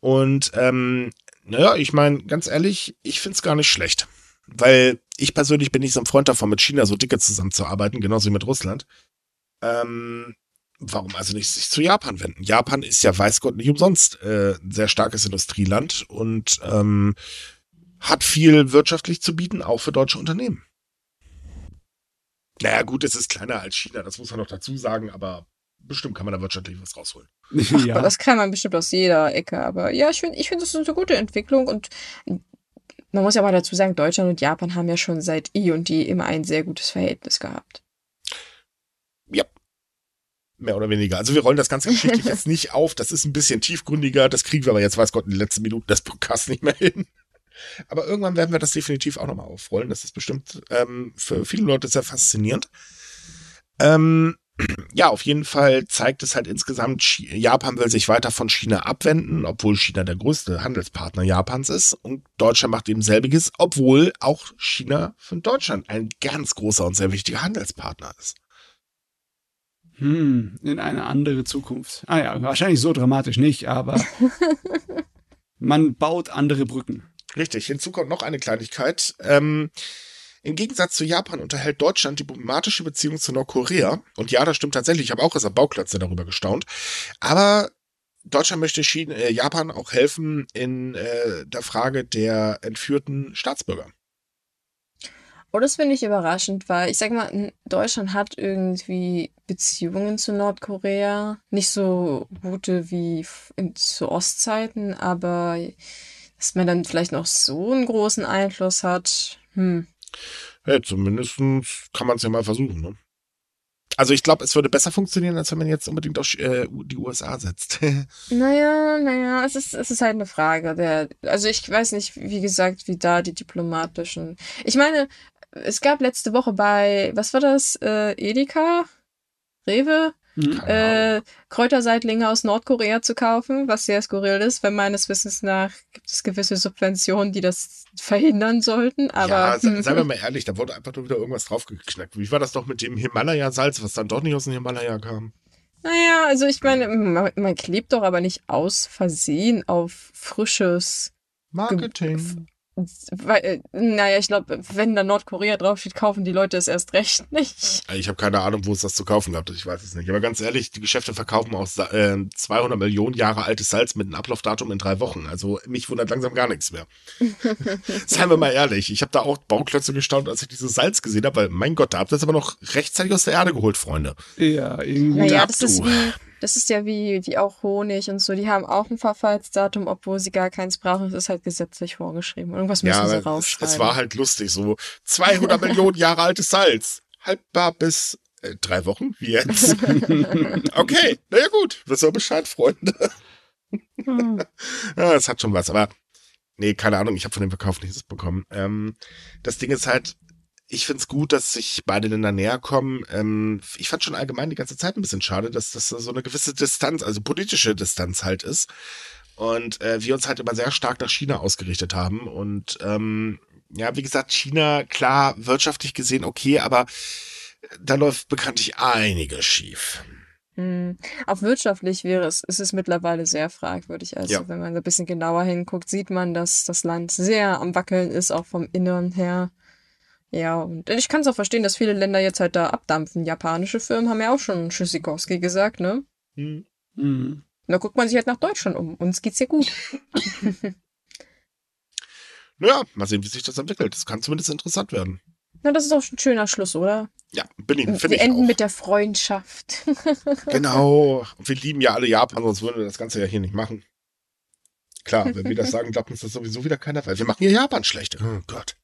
Und ähm, naja, ich meine, ganz ehrlich, ich finde es gar nicht schlecht. Weil ich persönlich bin nicht so ein Freund davon, mit China so dicke zusammenzuarbeiten, genauso wie mit Russland. Ähm, warum also nicht sich zu Japan wenden? Japan ist ja, weiß Gott, nicht umsonst äh, ein sehr starkes Industrieland und ähm, hat viel wirtschaftlich zu bieten, auch für deutsche Unternehmen. Naja, gut, es ist kleiner als China, das muss man noch dazu sagen, aber bestimmt kann man da wirtschaftlich was rausholen. ja. Aber das kann man bestimmt aus jeder Ecke. Aber ja, ich finde, ich finde, das ist eine gute Entwicklung und man muss ja aber dazu sagen, Deutschland und Japan haben ja schon seit eh und je immer ein sehr gutes Verhältnis gehabt. Mehr oder weniger. Also wir rollen das ganze geschichtlich jetzt nicht auf. Das ist ein bisschen tiefgründiger. Das kriegen wir aber jetzt, weiß Gott, in den letzten Minuten des Podcasts nicht mehr hin. Aber irgendwann werden wir das definitiv auch nochmal aufrollen. Das ist bestimmt ähm, für viele Leute sehr faszinierend. Ähm, ja, auf jeden Fall zeigt es halt insgesamt, Japan will sich weiter von China abwenden, obwohl China der größte Handelspartner Japans ist. Und Deutschland macht eben selbiges, obwohl auch China von Deutschland ein ganz großer und sehr wichtiger Handelspartner ist. Hm, in eine andere Zukunft. Ah ja, wahrscheinlich so dramatisch nicht, aber man baut andere Brücken. Richtig, hinzu kommt noch eine Kleinigkeit. Ähm, Im Gegensatz zu Japan unterhält Deutschland diplomatische Beziehungen zu Nordkorea. Und ja, das stimmt tatsächlich. Ich habe auch als Bauklötze darüber gestaunt. Aber Deutschland möchte China, äh, Japan auch helfen in äh, der Frage der entführten Staatsbürger. Oh, das finde ich überraschend, weil ich sag mal, Deutschland hat irgendwie Beziehungen zu Nordkorea. Nicht so gute wie in, zu Ostzeiten, aber dass man dann vielleicht noch so einen großen Einfluss hat. Hm. Ja, zumindest kann man es ja mal versuchen, ne? Also ich glaube, es würde besser funktionieren, als wenn man jetzt unbedingt auf äh, die USA setzt. naja, naja, es ist, es ist halt eine Frage. Der, also ich weiß nicht, wie gesagt, wie da die diplomatischen. Ich meine, es gab letzte Woche bei, was war das? Äh, Edeka? Rewe? Mhm. äh, Kräuterseitlinge aus Nordkorea zu kaufen, was sehr skurril ist, weil meines Wissens nach gibt es gewisse Subventionen, die das verhindern sollten. Aber ja, seien wir mal ehrlich, da wurde einfach nur wieder irgendwas draufgeknackt. Wie war das doch mit dem Himalaya-Salz, was dann doch nicht aus dem Himalaya kam? Naja, also ich meine, man, man klebt doch aber nicht aus Versehen auf frisches Marketing. Weil, äh, naja, ich glaube, wenn da Nordkorea draufsteht, kaufen die Leute es erst recht nicht. Ich habe keine Ahnung, wo es das zu kaufen gab. Ich weiß es nicht. Aber ganz ehrlich, die Geschäfte verkaufen auch äh, 200 Millionen Jahre altes Salz mit einem Ablaufdatum in drei Wochen. Also mich wundert langsam gar nichts mehr. Seien wir mal ehrlich. Ich habe da auch Bauklötze gestaunt, als ich dieses Salz gesehen habe. Weil, mein Gott, da habt ihr es aber noch rechtzeitig aus der Erde geholt, Freunde. Ja, irgendwie. Naja, das ist wie das ist ja wie, wie auch Honig und so. Die haben auch ein Verfallsdatum, obwohl sie gar keins brauchen. Es ist halt gesetzlich vorgeschrieben. Irgendwas müssen ja, sie raufschreiben. Es, es war halt lustig, so 200 Millionen Jahre altes Salz. Haltbar bis äh, drei Wochen? Wie jetzt? okay, naja gut. Wisst ihr Bescheid, Freunde? ja, es hat schon was, aber nee, keine Ahnung. Ich habe von dem Verkauf nichts bekommen. Ähm, das Ding ist halt, ich finde es gut, dass sich beide Länder näher kommen. Ähm, ich fand schon allgemein die ganze Zeit ein bisschen schade, dass das so eine gewisse Distanz, also politische Distanz halt ist. Und äh, wir uns halt immer sehr stark nach China ausgerichtet haben. Und ähm, ja, wie gesagt, China, klar, wirtschaftlich gesehen okay, aber da läuft bekanntlich einiges schief. Hm. Auch wirtschaftlich wäre es, ist es mittlerweile sehr fragwürdig. Also ja. wenn man ein bisschen genauer hinguckt, sieht man, dass das Land sehr am Wackeln ist, auch vom Inneren her. Ja, und ich kann es auch verstehen, dass viele Länder jetzt halt da abdampfen. Japanische Firmen haben ja auch schon Tschüssikowski gesagt, ne? Mhm. Mhm. Da guckt man sich halt nach Deutschland um. Uns geht's ja gut. naja, mal sehen, wie sich das entwickelt. Das kann zumindest interessant werden. Na, das ist auch ein schöner Schluss, oder? Ja, bin ich, finde ich. Wir enden auch. mit der Freundschaft. genau. Und wir lieben ja alle Japan, sonst würden wir das Ganze ja hier nicht machen. Klar, wenn wir das sagen, glaubt uns das sowieso wieder keiner, weil wir machen hier Japan schlecht. Oh Gott.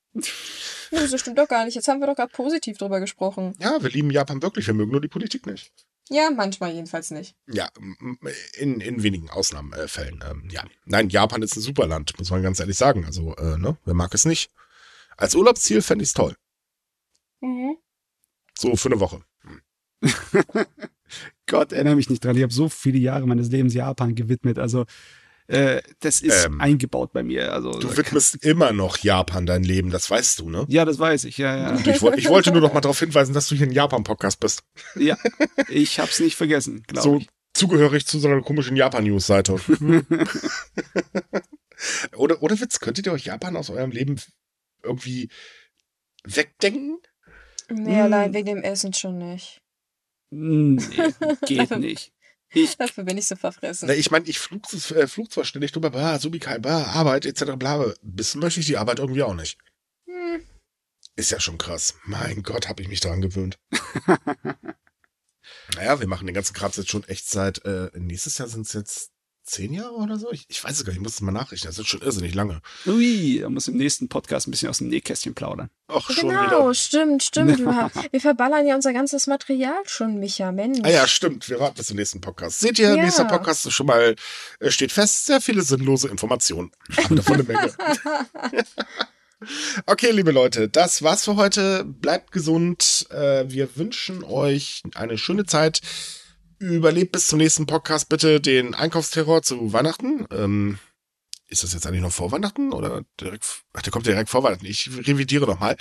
Nee, das stimmt doch gar nicht. Jetzt haben wir doch gerade positiv drüber gesprochen. Ja, wir lieben Japan wirklich. Wir mögen nur die Politik nicht. Ja, manchmal jedenfalls nicht. Ja, in, in wenigen Ausnahmefällen. Ähm, ja. Nein, Japan ist ein super Land, muss man ganz ehrlich sagen. Also, äh, ne, wer mag es nicht? Als Urlaubsziel fände ich es toll. Mhm. So für eine Woche. Hm. Gott, erinnere mich nicht dran. Ich habe so viele Jahre meines Lebens Japan gewidmet. Also äh, das ist ähm, eingebaut bei mir. Also du widmest immer noch Japan dein Leben, das weißt du, ne? Ja, das weiß ich. Ja, ja. Ich, ich, wollte nur noch mal darauf hinweisen, dass du hier ein Japan-Podcast bist. Ja, ich hab's nicht vergessen, glaube so ich. Zugehörig zu so einer komischen Japan-News-Seite. oder, oder Witz, könntet ihr euch Japan aus eurem Leben irgendwie wegdenken? Nee, hm. allein wegen dem Essen schon nicht. Nee, geht nicht. Ich, Dafür bin ich so verfressen. Na, ich meine, ich flug, äh, flug zwar ständig drüber, bah, Subikai, bah, Arbeit etc. bla, wissen möchte ich die Arbeit irgendwie auch nicht. Hm. Ist ja schon krass. Mein Gott, habe ich mich daran gewöhnt. naja, wir machen den ganzen Kram jetzt schon echt seit, äh, nächstes Jahr sind es jetzt zehn Jahre oder so? Ich, ich weiß es gar nicht, ich muss es mal nachrichten. Das ist schon irrsinnig lange. Ui, da muss im nächsten Podcast ein bisschen aus dem Nähkästchen plaudern. Ach, schon genau, wieder. stimmt, stimmt. Ja. Wir verballern ja unser ganzes Material schon, Micha, Mensch. Ah ja, stimmt. Wir warten bis zum nächsten Podcast. Seht ihr, ja. nächster Podcast ist schon mal, äh, steht fest, sehr viele sinnlose Informationen. Aber davon eine Menge. Okay, liebe Leute, das war's für heute. Bleibt gesund. Äh, wir wünschen euch eine schöne Zeit überlebt bis zum nächsten Podcast bitte den Einkaufsterror zu Weihnachten. Ähm, ist das jetzt eigentlich noch vor Weihnachten oder direkt? Ach, der kommt direkt vor Weihnachten. Ich revidiere noch mal.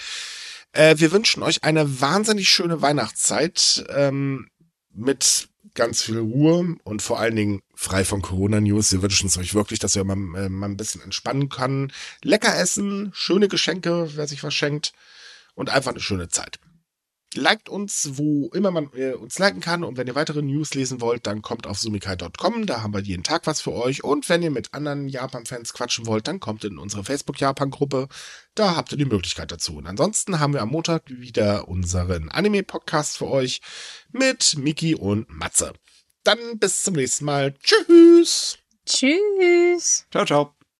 Äh, wir wünschen euch eine wahnsinnig schöne Weihnachtszeit ähm, mit ganz viel Ruhe und vor allen Dingen frei von Corona-News. Wir wünschen es euch wirklich, dass ihr mal, äh, mal ein bisschen entspannen kann. Lecker essen, schöne Geschenke, wer sich was schenkt und einfach eine schöne Zeit liked uns, wo immer man äh, uns liken kann. Und wenn ihr weitere News lesen wollt, dann kommt auf sumikai.com. Da haben wir jeden Tag was für euch. Und wenn ihr mit anderen Japan-Fans quatschen wollt, dann kommt in unsere Facebook-Japan-Gruppe. Da habt ihr die Möglichkeit dazu. Und ansonsten haben wir am Montag wieder unseren Anime-Podcast für euch mit Miki und Matze. Dann bis zum nächsten Mal. Tschüss. Tschüss. Ciao, ciao.